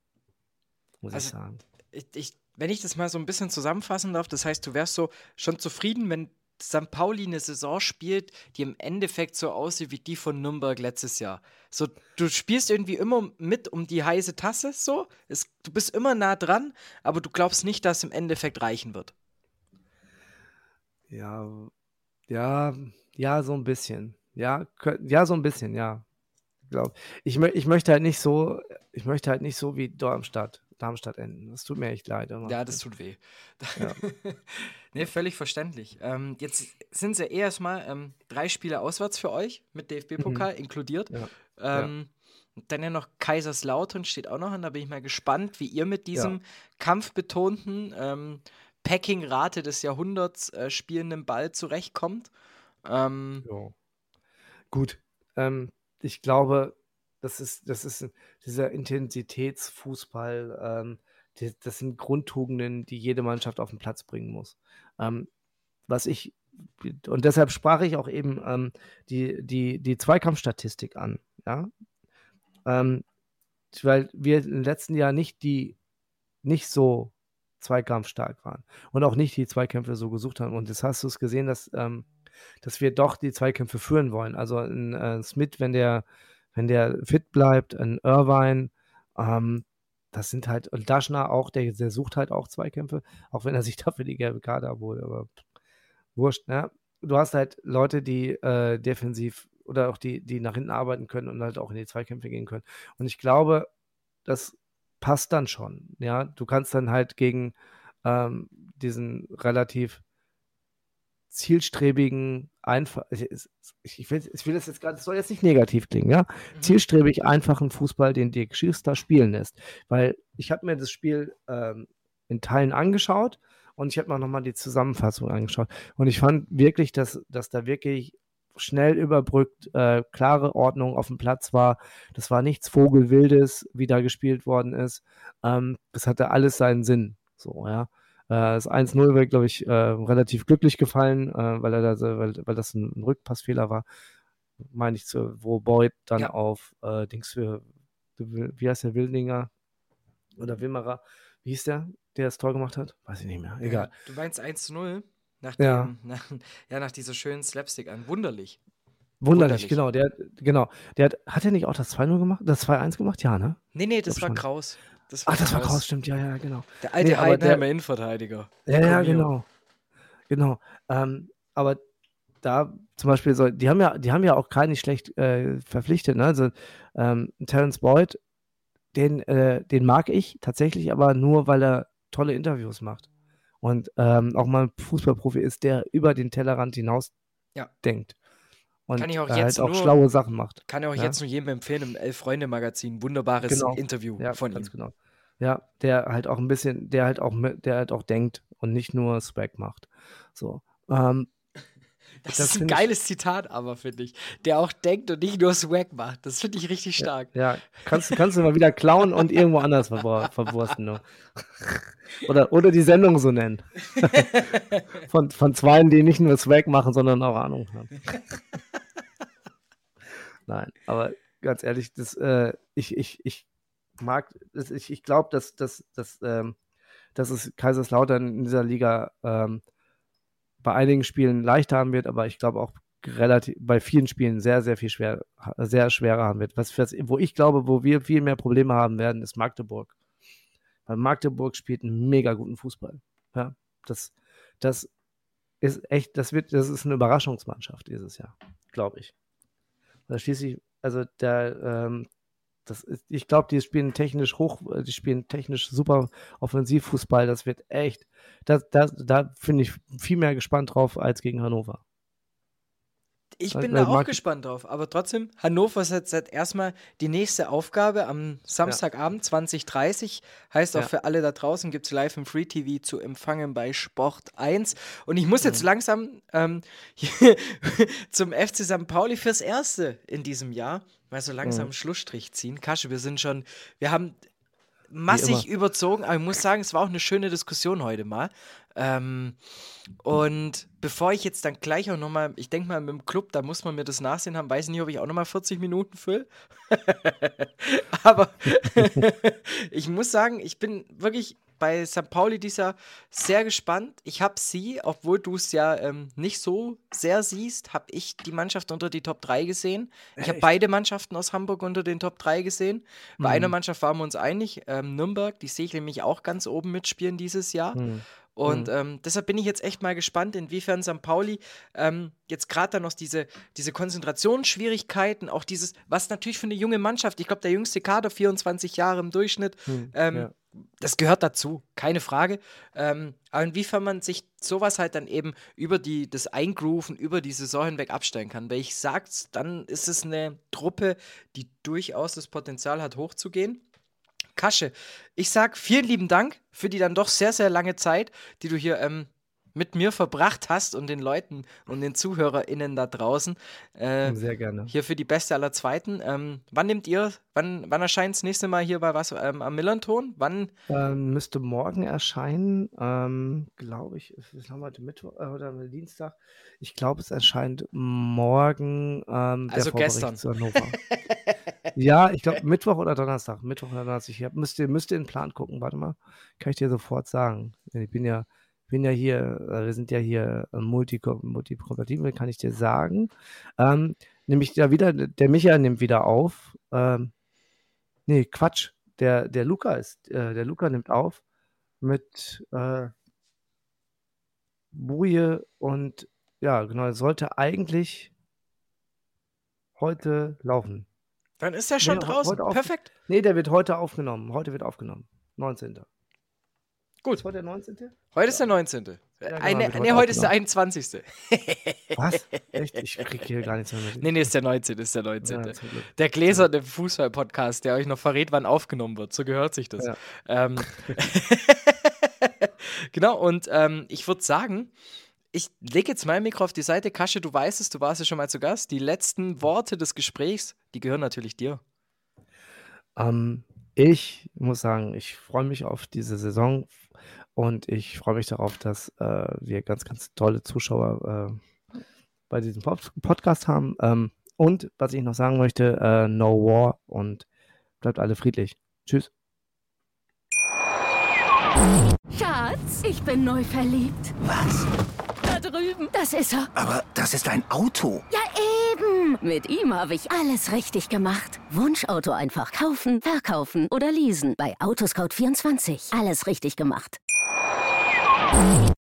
Muss Also, ich sagen. Ich, ich, wenn ich das mal so ein bisschen zusammenfassen darf, das heißt, du wärst so schon zufrieden, wenn St. Pauli eine Saison spielt, die im Endeffekt so aussieht wie die von Nürnberg letztes Jahr. So, du spielst irgendwie immer mit um die heiße Tasse, so. Es, du bist immer nah dran, aber du glaubst nicht, dass es im Endeffekt reichen wird. Ja, ja, ja, so ein bisschen. Ja, ja, so ein bisschen, ja. Glaub. Ich, ich möchte halt nicht so, ich möchte halt nicht so wie Darmstadt, Darmstadt enden. Das tut mir echt leid. immer. Ja, das tut weh. Ja. nee, völlig verständlich. Ähm, jetzt sind sie erstmal ähm, drei Spiele auswärts für euch, mit DFB-Pokal inkludiert. Ja. Ähm, und Dann ja noch Kaiserslautern steht auch noch an. Da bin ich mal gespannt, wie ihr mit diesem kampfbetonten ähm, Packing-Rate des Jahrhunderts äh, spielenden Ball zurechtkommt. Ähm, Ja. Gut. Ähm, ich glaube, das ist, das ist dieser Intensitätsfußball, ähm, die, das sind Grundtugenden, die jede Mannschaft auf den Platz bringen muss. Ähm, was ich, und deshalb sprach ich auch eben ähm, die, die, die Zweikampfstatistik an, ja. Ähm, weil wir im letzten Jahr nicht die, nicht so zweikampfstark waren und auch nicht die Zweikämpfe so gesucht haben. Und jetzt hast du es gesehen, dass, ähm, dass wir doch die Zweikämpfe führen wollen. Also ein äh, Smith, wenn der, wenn der fit bleibt, ein Irvine, ähm, das sind halt, und Daschner auch, der, der sucht halt auch Zweikämpfe, auch wenn er sich dafür die gelbe Karte abholt, aber wurscht, ne? Du hast halt Leute, die äh, defensiv oder auch die, die nach hinten arbeiten können und halt auch in die Zweikämpfe gehen können. Und ich glaube, das passt dann schon. Ja, du kannst dann halt gegen ähm, diesen relativ zielstrebigen, einfach, ich, will, ich will das jetzt gerade, es soll jetzt nicht negativ klingen, ja, mhm. zielstrebig einfachen Fußball, den Dirk Schiester spielen lässt. Weil ich habe mir das Spiel ähm, in Teilen angeschaut und ich habe mir nochmal die Zusammenfassung angeschaut. Und ich fand wirklich, dass, dass da wirklich schnell überbrückt, äh, klare Ordnung auf dem Platz war. Das war nichts Vogelwildes, wie da gespielt worden ist. Ähm, das hatte alles seinen Sinn. So, ja. Äh, das 1-0 wäre, glaube ich, äh, relativ glücklich gefallen, äh, weil, er da, weil, weil das ein, ein Rückpassfehler war. Meine ich, zu, wo Boyd dann ja. auf äh, Dings für, wie heißt der, Wildinger oder Wimmerer, wie hieß der, der das Tor gemacht hat? Weiß ich nicht mehr. Egal. Du meinst 1-0? Nach dem, ja. Nach, ja, nach dieser schönen Slapstick an. Wunderlich. Wunderlich, Wunderlich. genau. Der, genau. Der hat, hat er nicht auch das 2-0 gemacht? Das 2-1 gemacht? Ja, ne? Nee, nee, das war. Kraus. Das Ach, das Kraus. war Kraus, stimmt, ja, ja, genau. Der alte nee, Heidenheimer Innenverteidiger. Ja, ja, genau. Genau. Ähm, aber da zum Beispiel, so, die haben ja, die haben ja auch gar nicht schlecht äh, verpflichtet, ne? Also ähm, Terence Boyd, den, äh, den mag ich tatsächlich, aber nur, weil er tolle Interviews macht und ähm, auch mal ein Fußballprofi ist, der über den Tellerrand hinaus ja. denkt. Und kann ich auch jetzt halt auch nur, schlaue Sachen macht. Kann ich auch ja? jetzt nur jedem empfehlen, im Elf-Freunde-Magazin, wunderbares genau. Interview ja, von ihm. Genau. Ja, der halt auch ein bisschen, der halt auch, der halt auch denkt und nicht nur Swag macht. So. Ähm, das, das ist ein geiles ich, Zitat, aber finde ich. Der auch denkt und nicht nur Swag macht. Das finde ich richtig stark. Ja, ja, Kannst, kannst du mal wieder klauen und irgendwo anders verwursten. Ne? Oder, oder die Sendung so nennen. von, von Zweien, die nicht nur Swag machen, sondern auch Ahnung haben. Nein, aber ganz ehrlich, das, äh, ich, ich, ich mag, ich, ich glaube, dass, dass, dass, ähm, dass es Kaiserslautern in dieser Liga ähm, bei einigen Spielen leichter haben wird, aber ich glaube auch relativ bei vielen Spielen sehr, sehr viel schwer, sehr schwerer haben wird. Was, was, wo ich glaube, wo wir viel mehr Probleme haben werden, ist Magdeburg. Weil Magdeburg spielt einen mega guten Fußball. Ja, das, das ist echt, das wird, das ist eine Überraschungsmannschaft dieses Jahr, glaube ich. Da schließlich, also der, ähm, das ist, ich glaube, die spielen technisch hoch, die spielen technisch super Offensivfußball. Das wird echt, das, das, da finde ich viel mehr gespannt drauf als gegen Hannover. Ich bin da auch gespannt drauf, aber trotzdem, Hannover ist jetzt erstmal die nächste Aufgabe am Samstagabend ja. 2030. Heißt auch ja. für alle da draußen gibt es live im Free TV zu empfangen bei Sport 1. Und ich muss jetzt mhm. langsam ähm, zum FC St. Pauli fürs Erste in diesem Jahr mal so langsam mhm. Schlussstrich ziehen. Kasche, wir sind schon, wir haben massig überzogen, aber ich muss sagen, es war auch eine schöne Diskussion heute mal. Ähm, und bevor ich jetzt dann gleich auch nochmal, ich denke mal mit dem Club, da muss man mir das nachsehen haben, weiß nicht, ob ich auch nochmal 40 Minuten fülle. aber ich muss sagen, ich bin wirklich bei St. Pauli dieser sehr gespannt. Ich habe sie, obwohl du es ja ähm, nicht so sehr siehst, habe ich die Mannschaft unter die Top 3 gesehen. Ich habe beide Mannschaften aus Hamburg unter den Top 3 gesehen. Bei mhm. einer Mannschaft waren wir uns einig, ähm, Nürnberg, die sehe ich nämlich auch ganz oben mitspielen dieses Jahr. Mhm. Und mhm. ähm, deshalb bin ich jetzt echt mal gespannt, inwiefern St. Pauli ähm, jetzt gerade dann noch diese, diese Konzentrationsschwierigkeiten, auch dieses, was natürlich für eine junge Mannschaft, ich glaube, der jüngste Kader, 24 Jahre im Durchschnitt, mhm, ähm, ja. Das gehört dazu, keine Frage. Ähm, aber inwiefern man sich sowas halt dann eben über die, das Eingrooven, über die Saison hinweg abstellen kann. Weil ich sag's, dann ist es eine Truppe, die durchaus das Potenzial hat, hochzugehen. Kasche, ich sag vielen lieben Dank für die dann doch sehr, sehr lange Zeit, die du hier ähm, mit mir verbracht hast und den Leuten und den ZuhörerInnen da draußen. Äh, Sehr gerne. Hier für die Beste aller Zweiten. Ähm, wann nehmt ihr, wann, wann erscheint das nächste Mal hier bei was ähm, am Millanton? Wann? Ähm, müsste morgen erscheinen, ähm, glaube ich. Was haben wir heute Mittwoch äh, oder Dienstag? Ich glaube, es erscheint morgen. Ähm, Also gestern. ja, ich glaube Mittwoch oder Donnerstag. Mittwoch oder Donnerstag. Ich hab, müsst, ihr, müsst ihr den Plan gucken. Warte mal. Kann ich dir sofort sagen. Ich bin ja, bin ja hier, äh, wir sind ja hier äh, multi- multikompatibel, kann ich dir sagen. Ähm, nämlich da wieder, der Micha nimmt wieder auf. Ähm, nee, Quatsch. Der, der Luca ist, äh, der Luca nimmt auf mit äh, Buje und ja, genau, sollte eigentlich heute laufen. Dann ist er schon Nee, draußen. Perfekt. Nee, der wird heute aufgenommen. Heute wird aufgenommen. 19. Gut. Ist heute der 19.? Heute ist der 19. genau, Eine, wird nee, heute ist der aufgenommen. 21. Was? Echt? Ich krieg hier gar nichts mehr mit. Nee, nee, ist der 19. Ist der 19. Ja. Der gläserne Fußball-Podcast, der euch noch verrät, wann aufgenommen wird. So gehört sich das. Ja. Ähm, genau, und ähm, ich würde sagen, ich lege jetzt mein Mikro auf die Seite. Kasche, du weißt es, du warst ja schon mal zu Gast. Die letzten Worte des Gesprächs, die gehören natürlich dir. Ähm, ich muss sagen, ich freue mich auf diese Saison und ich freue mich darauf, dass äh, wir ganz, ganz tolle Zuschauer äh, bei diesem Pod Podcast haben. Ähm, und was ich noch sagen möchte, äh, no war und bleibt alle friedlich. Tschüss. Schatz, ich bin neu verliebt. Was? Da drüben. Das ist er. Aber das ist ein Auto. Ja, eben. Mit ihm habe ich alles richtig gemacht. Wunschauto einfach kaufen, verkaufen oder leasen. Bei Autoscout24. Alles richtig gemacht.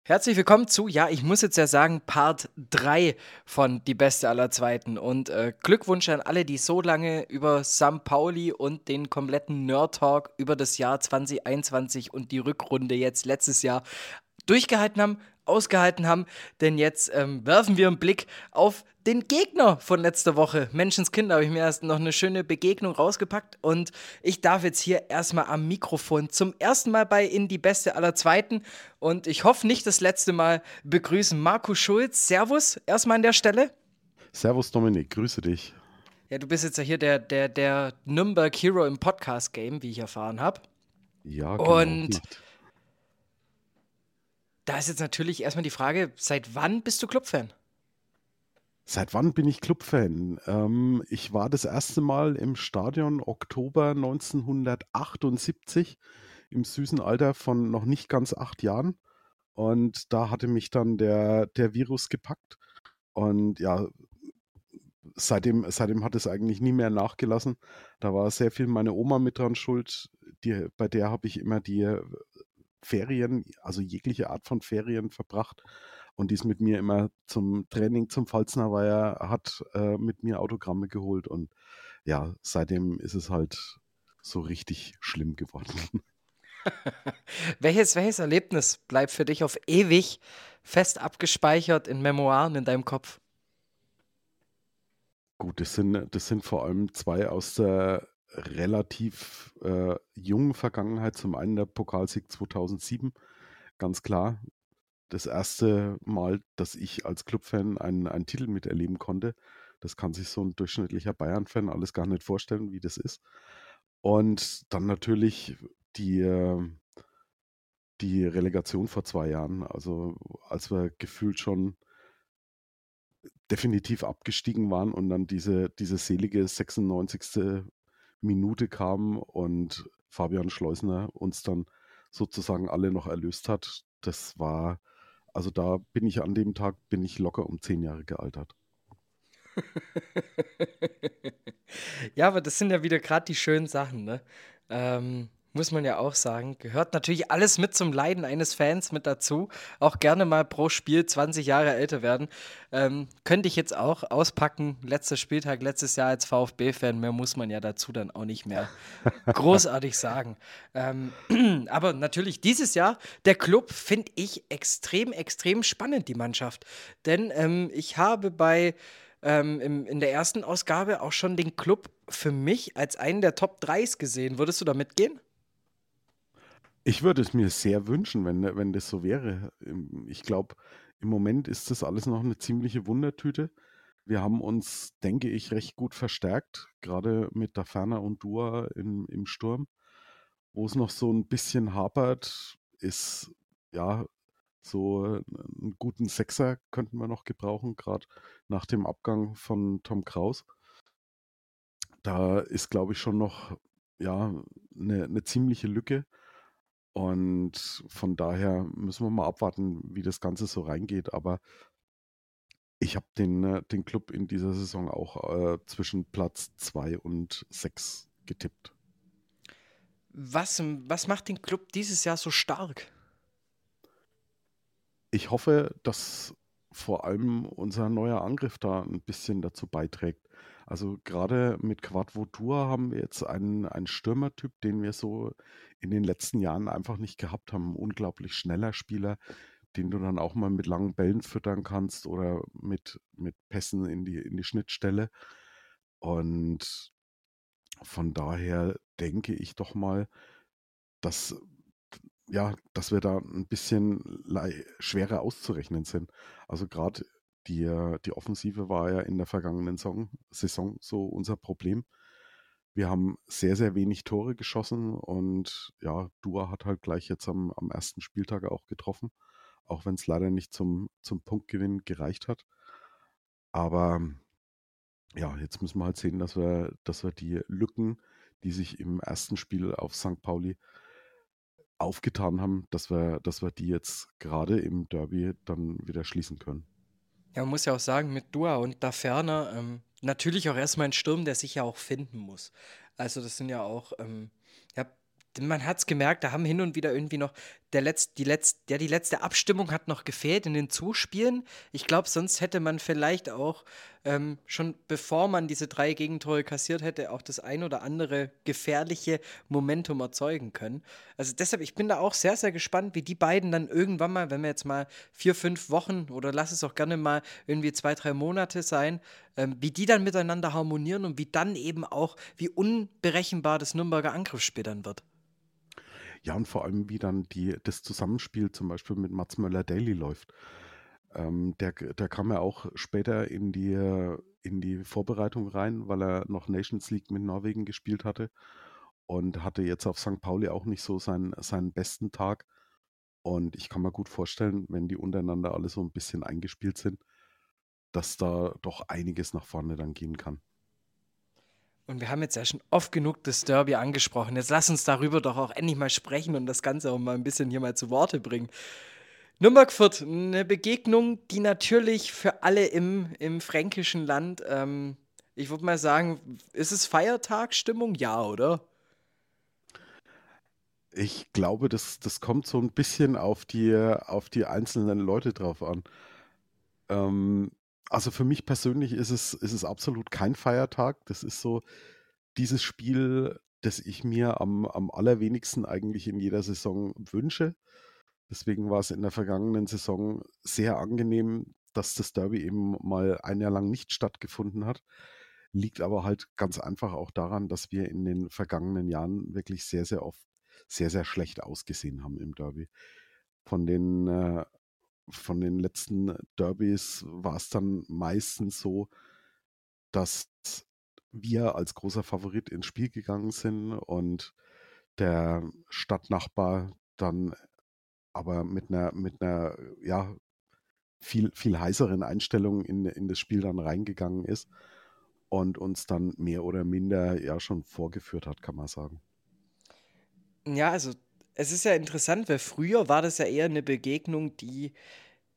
Herzlich willkommen zu, ja, ich muss jetzt ja sagen, Part 3 von Die Beste aller Zweiten. Und äh, Glückwunsch an alle, die so lange über St. Pauli und den kompletten Nerd Talk über das Jahr 2021 und die Rückrunde jetzt letztes Jahr durchgehalten haben, ausgehalten haben. Denn jetzt ähm, werfen wir einen Blick auf den Gegner von letzter Woche. Menschenskind, habe ich mir erst noch eine schöne Begegnung rausgepackt. Und ich darf jetzt hier erstmal am Mikrofon zum ersten Mal bei In die Beste aller Zweiten und ich hoffe nicht das letzte Mal begrüßen Marco Schulz. Servus, erstmal an der Stelle. Servus Dominik, grüße dich. Ja, du bist jetzt ja hier der, der, der Nürnberg Hero im Podcast-Game, wie ich erfahren habe. Ja, genau. Und- Da ist jetzt natürlich erstmal die Frage, seit wann bist du Clubfan? Seit wann bin ich Clubfan? Ähm, ich war das erste Mal im Stadion Oktober 1978 im süßen Alter von noch nicht ganz acht Jahren. Und da hatte mich dann der, der Virus gepackt. Und ja, seitdem, seitdem hat es eigentlich nie mehr nachgelassen. Da war sehr viel meine Oma mit dran schuld. Die, bei der habe ich immer die Ferien, also jegliche Art von Ferien verbracht. Und die ist mit mir immer zum Training zum Pfalzner Weiher, hat äh, mit mir Autogramme geholt. Und ja, seitdem ist es halt so richtig schlimm geworden. welches, welches Erlebnis bleibt für dich auf ewig fest abgespeichert in Memoiren in deinem Kopf? Gut, das sind, das sind vor allem zwei aus der relativ äh, jungen Vergangenheit. Zum einen der Pokalsieg 2007, ganz klar. Das erste Mal, dass ich als Clubfan einen, einen Titel miterleben konnte. Das kann sich so ein durchschnittlicher Bayern-Fan alles gar nicht vorstellen, wie das ist. Und dann natürlich die, äh, die Relegation vor zwei Jahren. Also als wir gefühlt schon definitiv abgestiegen waren und dann diese, diese selige 96. Minute kam und Fabian Schleusner uns dann sozusagen alle noch erlöst hat. Das war, also da bin ich an dem Tag, bin ich locker um zehn Jahre gealtert. ja, aber das sind ja wieder gerade die schönen Sachen, ne? Ähm, muss man ja auch sagen. Gehört natürlich alles mit zum Leiden eines Fans mit dazu. Auch gerne mal pro Spiel 20 Jahre älter werden. Ähm, könnte ich jetzt auch auspacken. Letzter Spieltag, letztes Jahr als VfB-Fan. Mehr muss man ja dazu dann auch nicht mehr großartig sagen. Ähm, aber natürlich dieses Jahr, der Club finde ich extrem, extrem spannend, die Mannschaft. Denn ähm, ich habe bei ähm, im, in der ersten Ausgabe auch schon den Club für mich als einen der Top 3s gesehen. Würdest du da mitgehen? Ich würde es mir sehr wünschen, wenn, wenn das so wäre. Ähm, ich glaube, im Moment ist das alles noch eine ziemliche Wundertüte. Wir haben uns, denke ich, recht gut verstärkt, gerade mit Dafana und Dua im, im Sturm. Wo es noch so ein bisschen hapert, ist ja so einen guten Sechser könnten wir noch gebrauchen, gerade nach dem Abgang von Tom Kraus. Da ist, glaube ich, schon noch ja, eine, eine ziemliche Lücke. Und von daher müssen wir mal abwarten, wie das Ganze so reingeht. Aber ich habe den, äh, den Club in dieser Saison auch äh, zwischen Platz 2 und 6 getippt. Was, was macht den Club dieses Jahr so stark? Ich hoffe, dass vor allem unser neuer Angriff da ein bisschen dazu beiträgt. Also gerade mit Quadvotur haben wir jetzt einen, einen Stürmertyp, den wir so in den letzten Jahren einfach nicht gehabt haben. Ein unglaublich schneller Spieler, den du dann auch mal mit langen Bällen füttern kannst oder mit, mit Pässen in die, in die Schnittstelle. Und von daher denke ich doch mal, dass, ja, dass wir da ein bisschen schwerer auszurechnen sind. Also gerade die, die Offensive war ja in der vergangenen Saison, Saison so unser Problem. Wir haben sehr, sehr wenig Tore geschossen und ja, Dua hat halt gleich jetzt am, am ersten Spieltag auch getroffen, auch wenn es leider nicht zum, zum Punktgewinn gereicht hat. Aber ja, jetzt müssen wir halt sehen, dass wir, dass wir die Lücken, die sich im ersten Spiel auf St. Pauli aufgetan haben, dass wir, dass wir die jetzt gerade im Derby dann wieder schließen können. Ja, man muss ja auch sagen, mit Dua und da ferner, ähm, natürlich auch erstmal ein Sturm, der sich ja auch finden muss. Also das sind ja auch, ähm, ja, man hat es gemerkt, da haben hin und wieder irgendwie noch der Letz-, die, Letz-, ja, die letzte Abstimmung hat noch gefehlt in den Zuspielen. Ich glaube, sonst hätte man vielleicht auch ähm, schon bevor man diese drei Gegentore kassiert hätte, auch das ein oder andere gefährliche Momentum erzeugen können. Also deshalb, ich bin da auch sehr, sehr gespannt, wie die beiden dann irgendwann mal, wenn wir jetzt mal vier, fünf Wochen oder lass es auch gerne mal irgendwie zwei, drei Monate sein, ähm, wie die dann miteinander harmonieren und wie dann eben auch, wie unberechenbar das Nürnberger Angriffsspiel dann wird. Ja, und vor allem, wie dann die, das Zusammenspiel zum Beispiel mit Mats Möller-Daly läuft. Ähm, der, der kam ja auch später in die, in die Vorbereitung rein, weil er noch Nations League mit Norwegen gespielt hatte und hatte jetzt auf St. Pauli auch nicht so seinen, seinen besten Tag. Und ich kann mir gut vorstellen, wenn die untereinander alle so ein bisschen eingespielt sind, dass da doch einiges nach vorne dann gehen kann. Und wir haben jetzt ja schon oft genug das Derby angesprochen. Jetzt lass uns darüber doch auch endlich mal sprechen und das Ganze auch mal ein bisschen hier mal zu Worte bringen. Nürnberg Fürth, eine Begegnung, die natürlich für alle im, im fränkischen Land, ähm, ich würde mal sagen, ist es Feiertagsstimmung? Ja, oder? Ich glaube, das, das kommt so ein bisschen auf die, auf die einzelnen Leute drauf an. Ähm, also für mich persönlich ist es, ist es absolut kein Feiertag. Das ist so dieses Spiel, das ich mir am, am allerwenigsten eigentlich in jeder Saison wünsche. Deswegen war es in der vergangenen Saison sehr angenehm, dass das Derby eben mal ein Jahr lang nicht stattgefunden hat. Liegt aber halt ganz einfach auch daran, dass wir in den vergangenen Jahren wirklich sehr, sehr oft sehr, sehr schlecht ausgesehen haben im Derby. Von den äh, von den letzten Derbys war es dann meistens so, dass wir als großer Favorit ins Spiel gegangen sind und der Stadtnachbar dann aber mit einer, mit einer, ja, viel, viel heißeren Einstellung in, in das Spiel dann reingegangen ist und uns dann mehr oder minder ja schon vorgeführt hat, kann man sagen. Ja, also es ist ja interessant, weil früher war das ja eher eine Begegnung, die,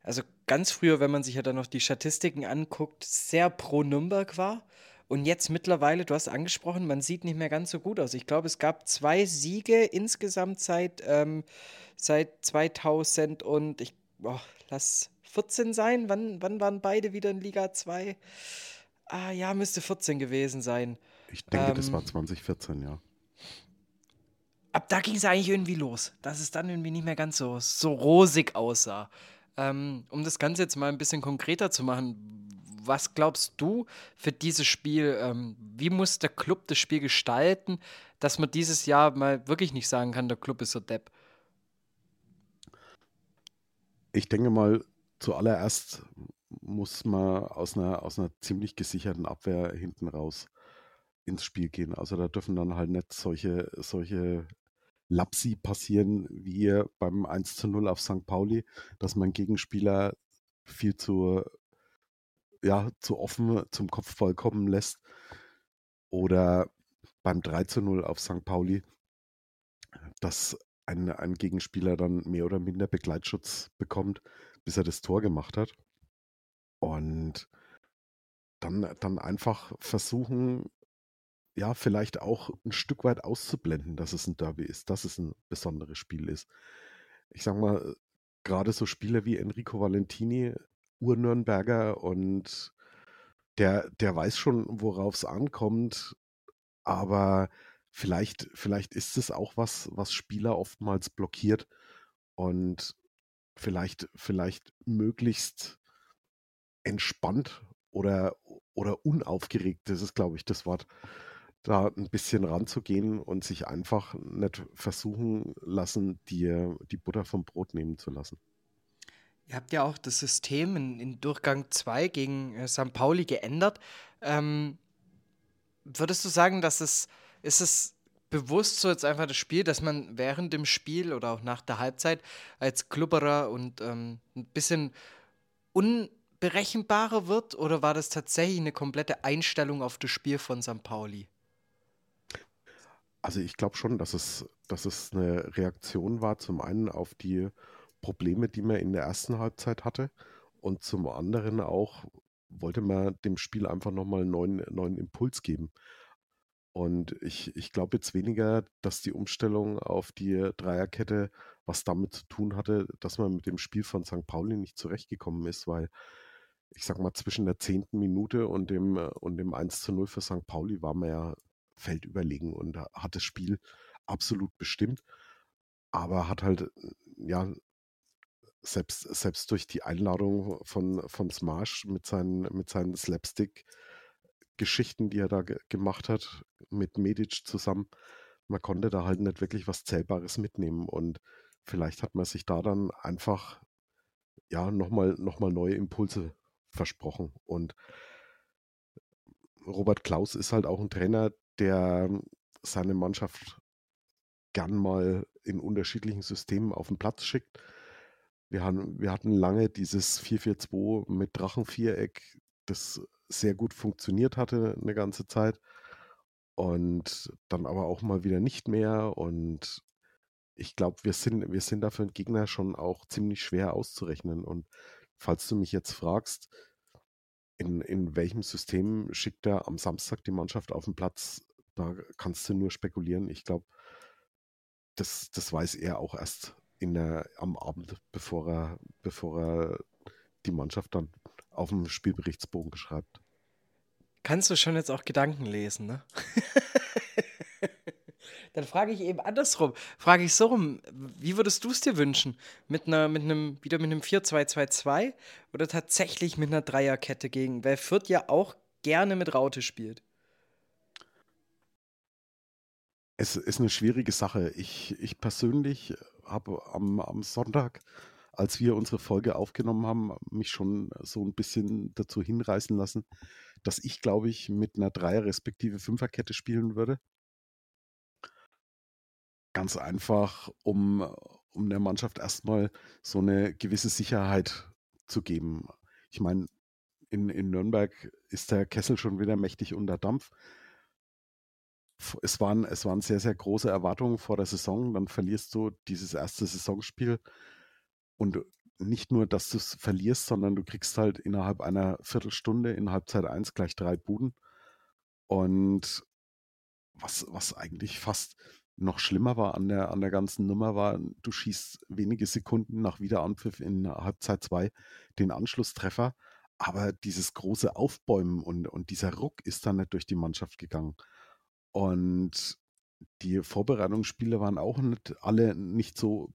also ganz früher, wenn man sich ja dann noch die Statistiken anguckt, sehr pro Nürnberg war. Und jetzt mittlerweile, du hast angesprochen, man sieht nicht mehr ganz so gut aus. Ich glaube, es gab zwei Siege insgesamt seit, ähm, seit 2000 und ich, oh, lass 14 sein. Wann, wann waren beide wieder in Liga 2? Ah ja, müsste 14 gewesen sein. Ich denke, ähm, das war 2014, ja ab da ging es eigentlich irgendwie los, dass es dann irgendwie nicht mehr ganz so, so rosig aussah. Ähm, um das Ganze jetzt mal ein bisschen konkreter zu machen, was glaubst du für dieses Spiel? Ähm, wie muss der Club das Spiel gestalten, dass man dieses Jahr mal wirklich nicht sagen kann, der Club ist so depp? Ich denke mal, zuallererst muss man aus einer, aus einer ziemlich gesicherten Abwehr hinten raus ins Spiel gehen. Also da dürfen dann halt nicht solche, solche Lapsi passieren wie beim 1 zu 0 auf St. Pauli, dass man Gegenspieler viel zu, ja, zu offen zum Kopfball kommen lässt. Oder beim 3 zu 0 auf St. Pauli, dass ein, ein Gegenspieler dann mehr oder minder Begleitschutz bekommt, bis er das Tor gemacht hat. Und dann, dann einfach versuchen, ja, vielleicht auch ein Stück weit auszublenden, dass es ein Derby ist, dass es ein besonderes Spiel ist. Ich sag mal, gerade so Spieler wie Enrico Valentini, Urnürnberger und der, der weiß schon, worauf es ankommt, aber vielleicht, vielleicht ist es auch was, was Spieler oftmals blockiert und vielleicht, vielleicht möglichst entspannt oder, oder unaufgeregt, das ist, glaube ich, das Wort, da ein bisschen ranzugehen und sich einfach nicht versuchen lassen, die, die Butter vom Brot nehmen zu lassen. Ihr habt ja auch das System in, in Durchgang 2 gegen äh, St. Pauli geändert. Ähm, würdest du sagen, dass es, ist es bewusst so jetzt einfach das Spiel, dass man während dem Spiel oder auch nach der Halbzeit als Klubberer und ähm, ein bisschen unberechenbarer wird? Oder war das tatsächlich eine komplette Einstellung auf das Spiel von St. Pauli? Also ich glaube schon, dass es, dass es eine Reaktion war, zum einen auf die Probleme, die man in der ersten Halbzeit hatte und zum anderen auch wollte man dem Spiel einfach nochmal einen neuen, neuen Impuls geben. Und ich, ich glaube jetzt weniger, dass die Umstellung auf die Dreierkette was damit zu tun hatte, dass man mit dem Spiel von St. Pauli nicht zurechtgekommen ist, weil ich sag mal, zwischen der zehnten Minute und dem, und dem 1 zu 0 für St. Pauli war man ja feldüberlegen und hat das Spiel absolut bestimmt. Aber hat halt, ja, selbst, selbst durch die Einladung von, von Smash mit seinen, mit seinen Slapstick-Geschichten, die er da gemacht hat, mit Medic zusammen, man konnte da halt nicht wirklich was Zählbares mitnehmen. Und vielleicht hat man sich da dann einfach ja nochmal noch mal neue Impulse versprochen. Und Robert Klaus ist halt auch ein Trainer, der seine Mannschaft gern mal in unterschiedlichen Systemen auf den Platz schickt. Wir, haben, wir hatten lange dieses 4-4-2 mit Drachenviereck, das sehr gut funktioniert hatte eine ganze Zeit und dann aber auch mal wieder nicht mehr. Und ich glaube, wir sind, wir sind da für den Gegner schon auch ziemlich schwer auszurechnen. Und falls du mich jetzt fragst, in, in welchem System schickt er am Samstag die Mannschaft auf den Platz, da kannst du nur spekulieren. Ich glaube, das, das weiß er auch erst in der, am Abend, bevor er, bevor er die Mannschaft dann auf dem Spielberichtsbogen schreibt. Kannst du schon jetzt auch Gedanken lesen, ne? Dann frage ich eben andersrum. Frage ich so rum, wie würdest du es dir wünschen? Mit einer, mit einem, wieder mit einem 4-2-2-2 oder tatsächlich mit einer Dreierkette gegen? Weil Fürth ja auch gerne mit Raute spielt. Es ist eine schwierige Sache. Ich, ich persönlich habe am, am Sonntag, als wir unsere Folge aufgenommen haben, mich schon so ein bisschen dazu hinreißen lassen, dass ich, glaube ich, mit einer Dreier- respektive Fünferkette spielen würde. Ganz einfach, um, um der Mannschaft erstmal so eine gewisse Sicherheit zu geben. Ich meine, in, in Nürnberg ist der Kessel schon wieder mächtig unter Dampf. Es waren, es waren sehr, sehr große Erwartungen vor der Saison. Dann verlierst du dieses erste Saisonspiel und nicht nur, dass du es verlierst, sondern du kriegst halt innerhalb einer Viertelstunde in Halbzeit 1 gleich drei Buden. Und was, was eigentlich fast noch schlimmer war an der, an der ganzen Nummer war, du schießt wenige Sekunden nach Wiederanpfiff in Halbzeit 2 den Anschlusstreffer, aber dieses große Aufbäumen und, und dieser Ruck ist dann nicht durch die Mannschaft gegangen. Und die Vorbereitungsspiele waren auch nicht alle nicht so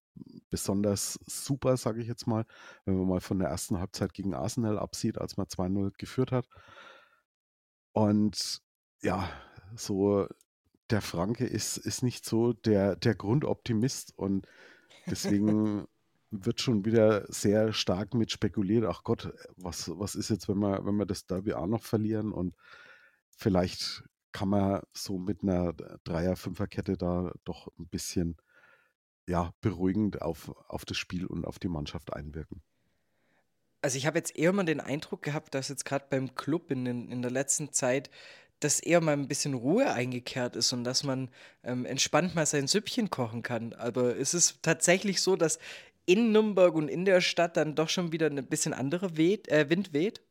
besonders super, sage ich jetzt mal, wenn man mal von der ersten Halbzeit gegen Arsenal absieht, als man 2-0 geführt hat. Und ja, so der Franke ist, ist nicht so der, der Grundoptimist und deswegen wird schon wieder sehr stark mit spekuliert. Ach Gott, was, was ist jetzt, wenn wir, wenn wir das Derby auch noch verlieren? Und vielleicht kann man so mit einer Dreier-Fünfer-Kette da doch ein bisschen ja, beruhigend auf, auf das Spiel und auf die Mannschaft einwirken. Also ich habe jetzt eher mal den Eindruck gehabt, dass jetzt gerade beim Club in, in der letzten Zeit dass eher mal ein bisschen Ruhe eingekehrt ist und dass man ähm, entspannt mal sein Süppchen kochen kann. Aber ist es tatsächlich so, dass in Nürnberg und in der Stadt dann doch schon wieder ein bisschen andere weht, äh, Wind weht?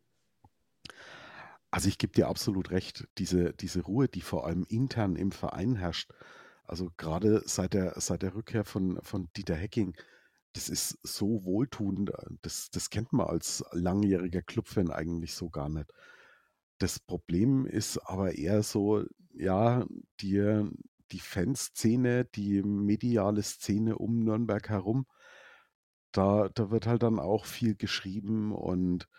Also ich gebe dir absolut recht, diese, diese Ruhe, die vor allem intern im Verein herrscht, also gerade seit der, seit der Rückkehr von, von Dieter Hecking, das ist so wohltuend, das, das kennt man als langjähriger Clubfan eigentlich so gar nicht. Das Problem ist aber eher so, ja, die, die Fanszene, die mediale Szene um Nürnberg herum, da, da wird halt dann auch viel geschrieben und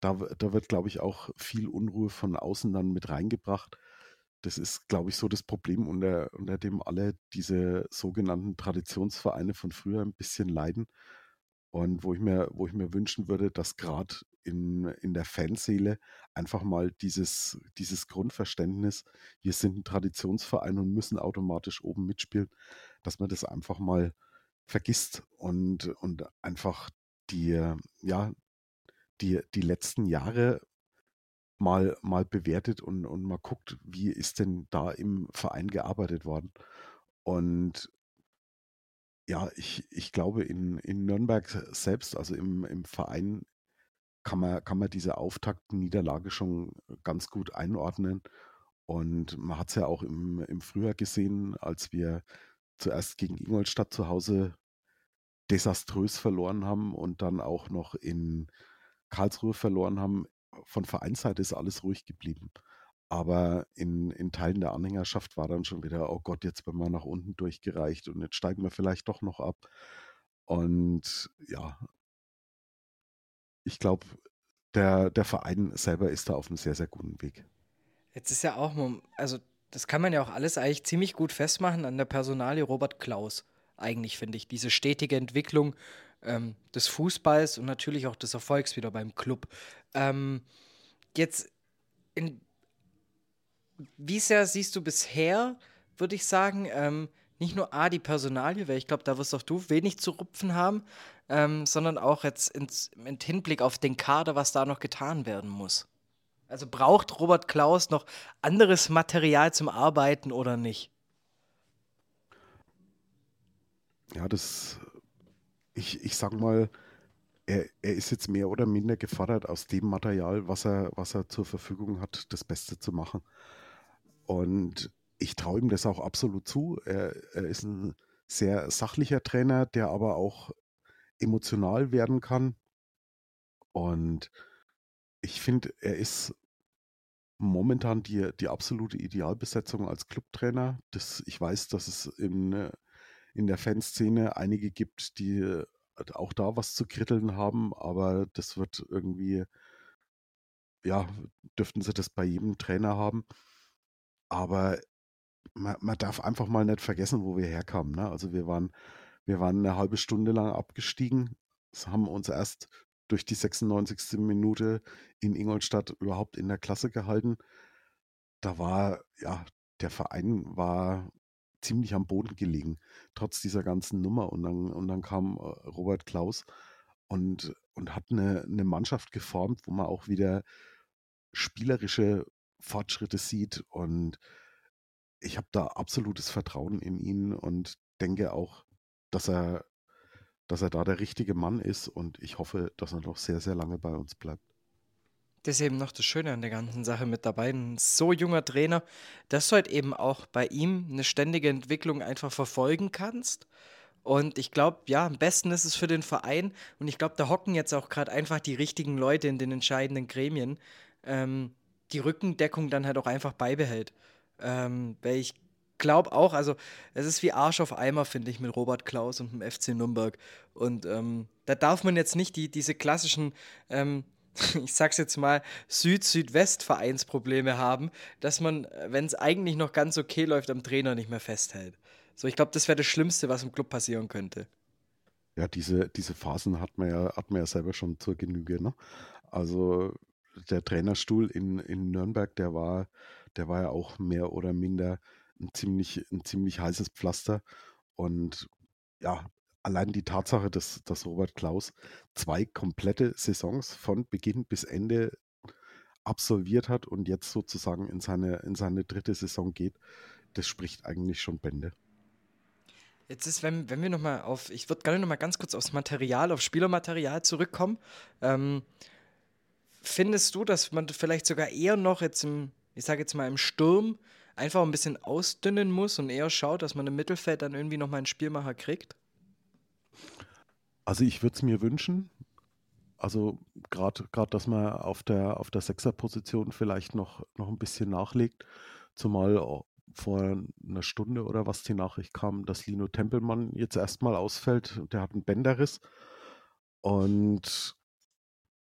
da, da wird, glaube ich, auch viel Unruhe von außen dann mit reingebracht. Das ist, glaube ich, so das Problem, unter, unter dem alle diese sogenannten Traditionsvereine von früher ein bisschen leiden. Und wo ich mir, wo ich mir wünschen würde, dass gerade in, in der Fanseele einfach mal dieses, dieses Grundverständnis, wir sind ein Traditionsverein und müssen automatisch oben mitspielen, dass man das einfach mal vergisst und, und einfach die, ja, die, die letzten Jahre mal, mal bewertet und, und mal guckt, wie ist denn da im Verein gearbeitet worden. Und ja, ich, ich glaube, in, in Nürnberg selbst, also im, im Verein, kann man, kann man diese Auftaktniederlage schon ganz gut einordnen. Und man hat es ja auch im, im Frühjahr gesehen, als wir zuerst gegen Ingolstadt zu Hause desaströs verloren haben und dann auch noch in Karlsruhe verloren haben. Von Vereinsseite ist alles ruhig geblieben. Aber in, in Teilen der Anhängerschaft war dann schon wieder, oh Gott, jetzt werden wir nach unten durchgereicht und jetzt steigen wir vielleicht doch noch ab. Und ja, ich glaube, der, der Verein selber ist da auf einem sehr, sehr guten Weg. Jetzt ist ja auch, also das kann man ja auch alles eigentlich ziemlich gut festmachen an der Personalie Robert Klaus. Eigentlich finde ich diese stetige Entwicklung ähm, des Fußballs und natürlich auch des Erfolgs wieder beim Club. Ähm, jetzt in wie sehr siehst du bisher, würde ich sagen, ähm, nicht nur A, die Personalie, weil ich glaube, da wirst auch du wenig zu rupfen haben, ähm, sondern auch jetzt ins, im Hinblick auf den Kader, was da noch getan werden muss. Also braucht Robert Klaus noch anderes Material zum Arbeiten oder nicht? Ja, das, ich, ich sag mal, er, er ist jetzt mehr oder minder gefordert, aus dem Material, was er, was er zur Verfügung hat, das Beste zu machen. Und ich traue ihm das auch absolut zu. Er, er, ist ein sehr sachlicher Trainer, der aber auch emotional werden kann. Und ich finde, er ist momentan die, die absolute Idealbesetzung als Clubtrainer. Ich weiß, dass es in, in der Fanszene einige gibt, die auch da was zu kritteln haben, aber das wird irgendwie, ja, dürften sie das bei jedem Trainer haben. Aber man, man darf einfach mal nicht vergessen, wo wir herkamen. Ne? Also wir waren, wir waren eine halbe Stunde lang abgestiegen, haben uns erst durch die 96. Minute in Ingolstadt überhaupt in der Klasse gehalten. Da war, ja, der Verein war ziemlich am Boden gelegen, trotz dieser ganzen Nummer. Und dann, und dann kam äh, Robert Klaus und, und hat eine, eine Mannschaft geformt, wo man auch wieder spielerische Fortschritte sieht. Und ich habe da absolutes Vertrauen in ihn und denke auch, dass er, dass er da der richtige Mann ist. Und ich hoffe, dass er noch sehr, sehr lange bei uns bleibt. Das ist eben noch das Schöne an der ganzen Sache mit dabei. Ein so junger Trainer, dass du halt eben auch bei ihm eine ständige Entwicklung einfach verfolgen kannst. Und ich glaube, ja, am besten ist es für den Verein. Und ich glaube, da hocken jetzt auch gerade einfach die richtigen Leute in den entscheidenden Gremien, ähm, die Rückendeckung dann halt auch einfach beibehält. Ähm, weil ich glaube auch, also es ist wie Arsch auf Eimer, finde ich, mit Robert Klaus und dem FC Nürnberg. Und ähm, da darf man jetzt nicht die, diese klassischen, ähm, ich sag's jetzt mal, Süd-Südwest-Vereinsprobleme haben, dass man, wenn es eigentlich noch ganz okay läuft, am Trainer nicht mehr festhält. So, ich glaube, das wäre das Schlimmste, was im Club passieren könnte. Ja, diese, diese Phasen hat man ja, hat man ja selber schon zur Genüge. Ne? Also der Trainerstuhl in, in Nürnberg, der war, der war ja auch mehr oder minder ein ziemlich, ein ziemlich heißes Pflaster. Und ja, allein die Tatsache, dass, dass Robert Klaus zwei komplette Saisons von Beginn bis Ende absolviert hat und jetzt sozusagen in seine, in seine dritte Saison geht, das spricht eigentlich schon Bände. Jetzt ist, wenn, wenn wir nochmal auf, ich würde gerne nochmal ganz kurz aufs Material, auf Spielermaterial zurückkommen. Ähm, findest du, dass man vielleicht sogar eher noch jetzt im, ich sage jetzt mal im Sturm, einfach ein bisschen ausdünnen muss und eher schaut, dass man im Mittelfeld dann irgendwie nochmal einen Spielmacher kriegt? Also ich würde es mir wünschen. Also gerade, dass man auf der, auf der Sechserposition vielleicht noch, noch ein bisschen nachlegt. Zumal vor einer Stunde oder was die Nachricht kam, dass Lino Tempelmann jetzt erstmal ausfällt. Der hat einen Bänderriss. Und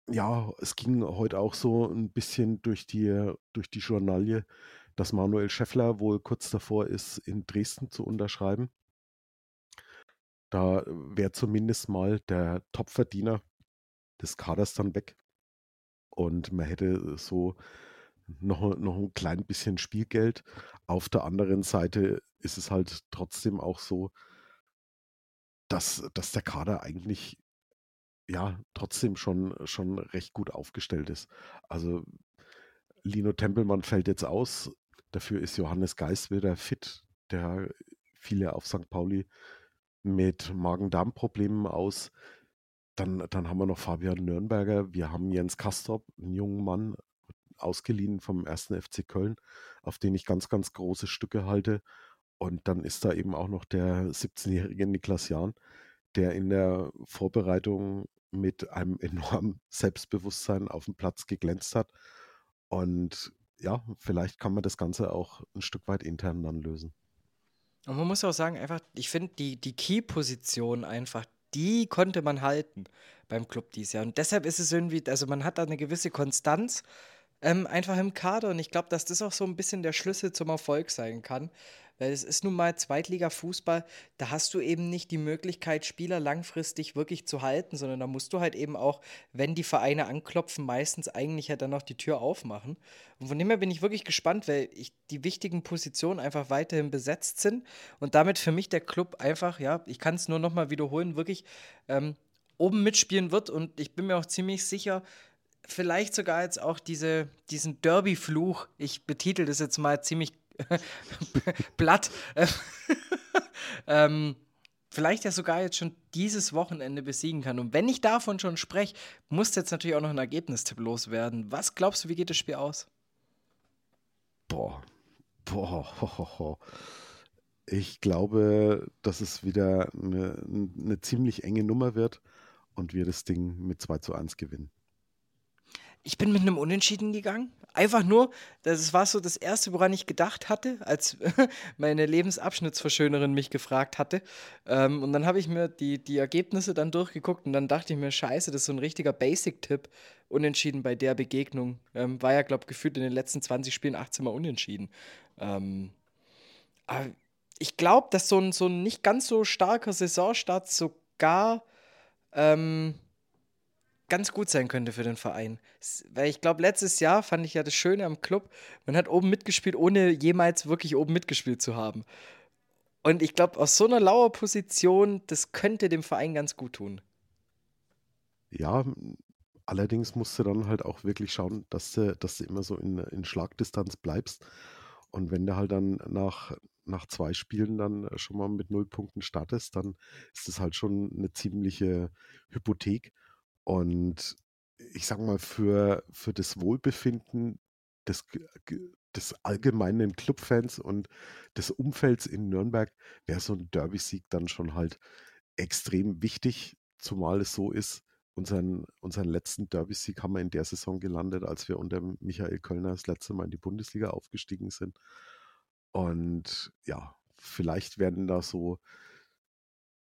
ja, es ging heute auch so ein bisschen durch die, durch die Journalie, dass Manuel Scheffler wohl kurz davor ist, in Dresden zu unterschreiben. Da wäre zumindest mal der Topverdiener des Kaders dann weg. Und man hätte so noch, noch ein klein bisschen Spielgeld. Auf der anderen Seite ist es halt trotzdem auch so, dass, dass der Kader eigentlich ja trotzdem schon, schon recht gut aufgestellt ist. Also Lino Tempelmann fällt jetzt aus. Dafür ist Johannes Geist wieder fit, der viele auf St. Pauli mit Magen-Darm-Problemen aus. Dann, dann haben wir noch Fabian Nürnberger. Wir haben Jens Kastrop, einen jungen Mann, ausgeliehen vom ersten FC Köln, auf den ich ganz, ganz große Stücke halte. Und dann ist da eben auch noch der 17-jährige Niklas Jahn, der in der Vorbereitung mit einem enormen Selbstbewusstsein auf dem Platz geglänzt hat. Und ja, vielleicht kann man das Ganze auch ein Stück weit intern dann lösen. Und man muss auch sagen, einfach, ich finde die, die Key-Position einfach, die konnte man halten beim Club dieses Jahr. Und deshalb ist es irgendwie, also man hat da eine gewisse Konstanz ähm, einfach im Kader. Und ich glaube, dass das auch so ein bisschen der Schlüssel zum Erfolg sein kann. Weil es ist nun mal Zweitliga-Fußball, da hast du eben nicht die Möglichkeit, Spieler langfristig wirklich zu halten, sondern da musst du halt eben auch, wenn die Vereine anklopfen, meistens eigentlich ja dann noch die Tür aufmachen. Und von dem her bin ich wirklich gespannt, weil ich, die wichtigen Positionen einfach weiterhin besetzt sind und damit für mich der Club einfach, ja, ich kann es nur nochmal wiederholen, wirklich ähm, oben mitspielen wird und ich bin mir auch ziemlich sicher, vielleicht sogar jetzt auch diese, diesen Derby-Fluch, ich betitel das jetzt mal ziemlich platt, ähm, vielleicht ja sogar jetzt schon dieses Wochenende besiegen kann. Und wenn ich davon schon spreche, muss jetzt natürlich auch noch ein Ergebnistipp loswerden. Was glaubst du, wie geht das Spiel aus? Boah, boah, ich glaube, dass es wieder eine, eine ziemlich enge Nummer wird und wir das Ding mit 2 zu 1 gewinnen. Ich bin mit einem Unentschieden gegangen. Einfach nur, das war so das Erste, woran ich gedacht hatte, als meine Lebensabschnittsverschönerin mich gefragt hatte. Ähm, und dann habe ich mir die, die Ergebnisse dann durchgeguckt und dann dachte ich mir, scheiße, das ist so ein richtiger Basic-Tipp. Unentschieden bei der Begegnung. Ähm, war ja, glaube ich, gefühlt in den letzten 20 Spielen 18 Mal unentschieden. Ähm, aber ich glaube, dass so ein, so ein nicht ganz so starker Saisonstart sogar ähm, ganz gut sein könnte für den Verein. Weil ich glaube, letztes Jahr fand ich ja das Schöne am Club, man hat oben mitgespielt, ohne jemals wirklich oben mitgespielt zu haben. Und ich glaube, aus so einer Lauerposition, das könnte dem Verein ganz gut tun. Ja, allerdings musst du dann halt auch wirklich schauen, dass du, dass du immer so in, in Schlagdistanz bleibst. Und wenn du halt dann nach, nach zwei Spielen dann schon mal mit null Punkten startest, dann ist das halt schon eine ziemliche Hypothek. Und ich sage mal, für, für das Wohlbefinden des, des allgemeinen Clubfans und des Umfelds in Nürnberg wäre so ein Derby-Sieg dann schon halt extrem wichtig, zumal es so ist, unseren, unseren letzten Derby-Sieg haben wir in der Saison gelandet, als wir unter Michael Kölner das letzte Mal in die Bundesliga aufgestiegen sind. Und ja, vielleicht werden da so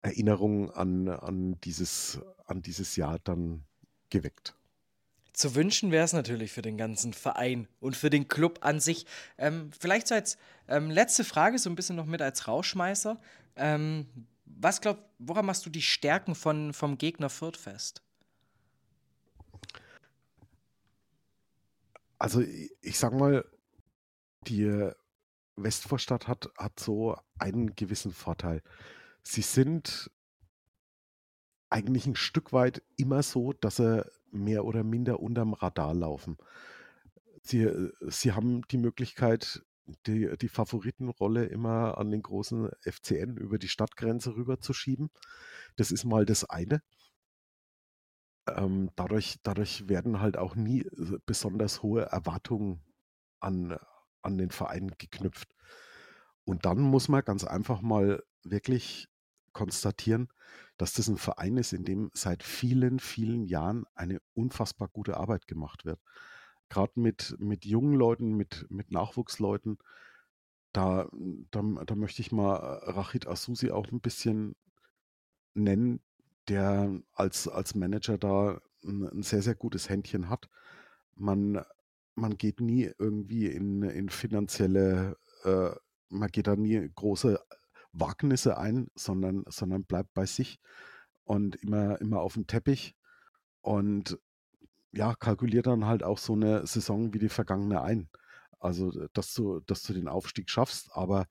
Erinnerungen an, an, dieses, an dieses Jahr dann geweckt. Zu wünschen wäre es natürlich für den ganzen Verein und für den Club an sich. Ähm, vielleicht so als ähm, letzte Frage, so ein bisschen noch mit als Rauschmeißer. Ähm, was glaub, woran machst du die Stärken von, vom Gegner Fürth fest? Also ich, sag mal, die Westvorstadt hat, hat so einen gewissen Vorteil. Sie sind eigentlich ein Stück weit immer so, dass sie mehr oder minder unterm Radar laufen. Sie, äh, sie haben die Möglichkeit, die, die Favoritenrolle immer an den großen FCN über die Stadtgrenze rüber zu schieben. Das ist mal das eine. Ähm, dadurch, dadurch werden halt auch nie äh, besonders hohe Erwartungen an, an den Verein geknüpft. Und dann muss man ganz einfach mal wirklich konstatieren, dass das ein Verein ist, in dem seit vielen, vielen Jahren eine unfassbar gute Arbeit gemacht wird. Gerade mit, mit jungen Leuten, mit, mit Nachwuchsleuten, da, da, da möchte ich mal Rachid Asusi auch ein bisschen nennen, der als, als Manager da ein, ein sehr, sehr gutes Händchen hat. Man, man geht nie irgendwie in, in finanzielle, äh, man geht da nie große Wagnisse ein, sondern, sondern bleibt bei sich und immer, immer auf dem Teppich und ja, kalkuliert dann halt auch so eine Saison wie die vergangene ein. Also, dass du, dass du den Aufstieg schaffst, aber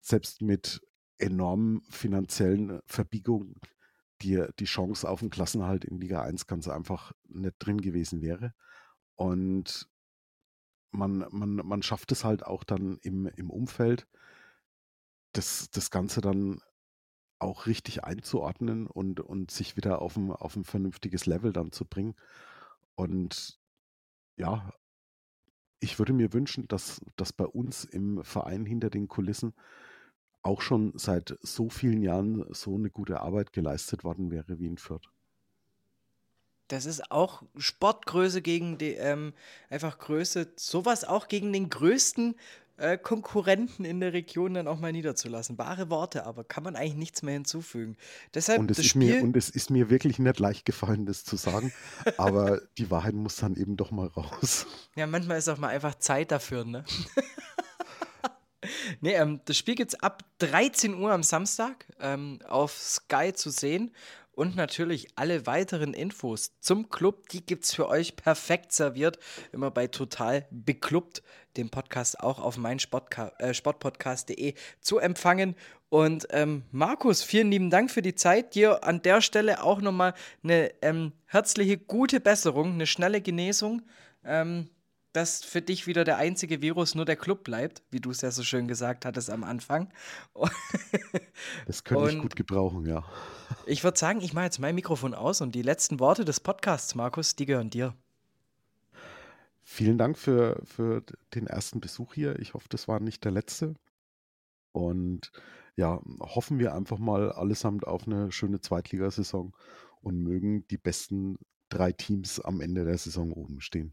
selbst mit enormen finanziellen Verbiegungen die, die Chance auf den Klassenhalt in Liga 1 ganz einfach nicht drin gewesen wäre. Und man, man, man schafft es halt auch dann im, im Umfeld, das, das Ganze dann auch richtig einzuordnen und, und sich wieder auf ein, auf ein vernünftiges Level dann zu bringen. Und ja, ich würde mir wünschen, dass, dass bei uns im Verein hinter den Kulissen auch schon seit so vielen Jahren so eine gute Arbeit geleistet worden wäre wie in Fürth. Das ist auch Sportgröße gegen die, ähm, einfach Größe, sowas auch gegen den größten äh, Konkurrenten in der Region dann auch mal niederzulassen. Wahre Worte, aber kann man eigentlich nichts mehr hinzufügen. Deshalb und, es das ist. Mir, und es ist mir wirklich nicht leicht gefallen, das zu sagen, aber die Wahrheit muss dann eben doch mal raus. Ja, manchmal ist auch mal einfach Zeit dafür, ne? Nee, ähm, das Spiel gibt es ab 13 Uhr am Samstag ähm, auf Sky zu sehen. Und natürlich alle weiteren Infos zum Club, die gibt es für euch perfekt serviert. Immer bei Total Beklubbt, dem Podcast auch auf meinsportpodcast.de äh, zu empfangen. Und ähm, Markus, vielen lieben Dank für die Zeit. Dir an der Stelle auch nochmal eine ähm, herzliche, gute Besserung, eine schnelle Genesung. Ähm, dass für dich wieder der einzige Virus nur der Club bleibt, wie du es ja so schön gesagt hattest am Anfang. das könnte ich gut gebrauchen, ja. Ich würde sagen, ich mache jetzt mein Mikrofon aus und die letzten Worte des Podcasts, Markus, die gehören dir. Vielen Dank für, für den ersten Besuch hier. Ich hoffe, das war nicht der letzte. Und ja, hoffen wir einfach mal allesamt auf eine schöne Zweitligasaison und mögen die besten drei Teams am Ende der Saison oben stehen.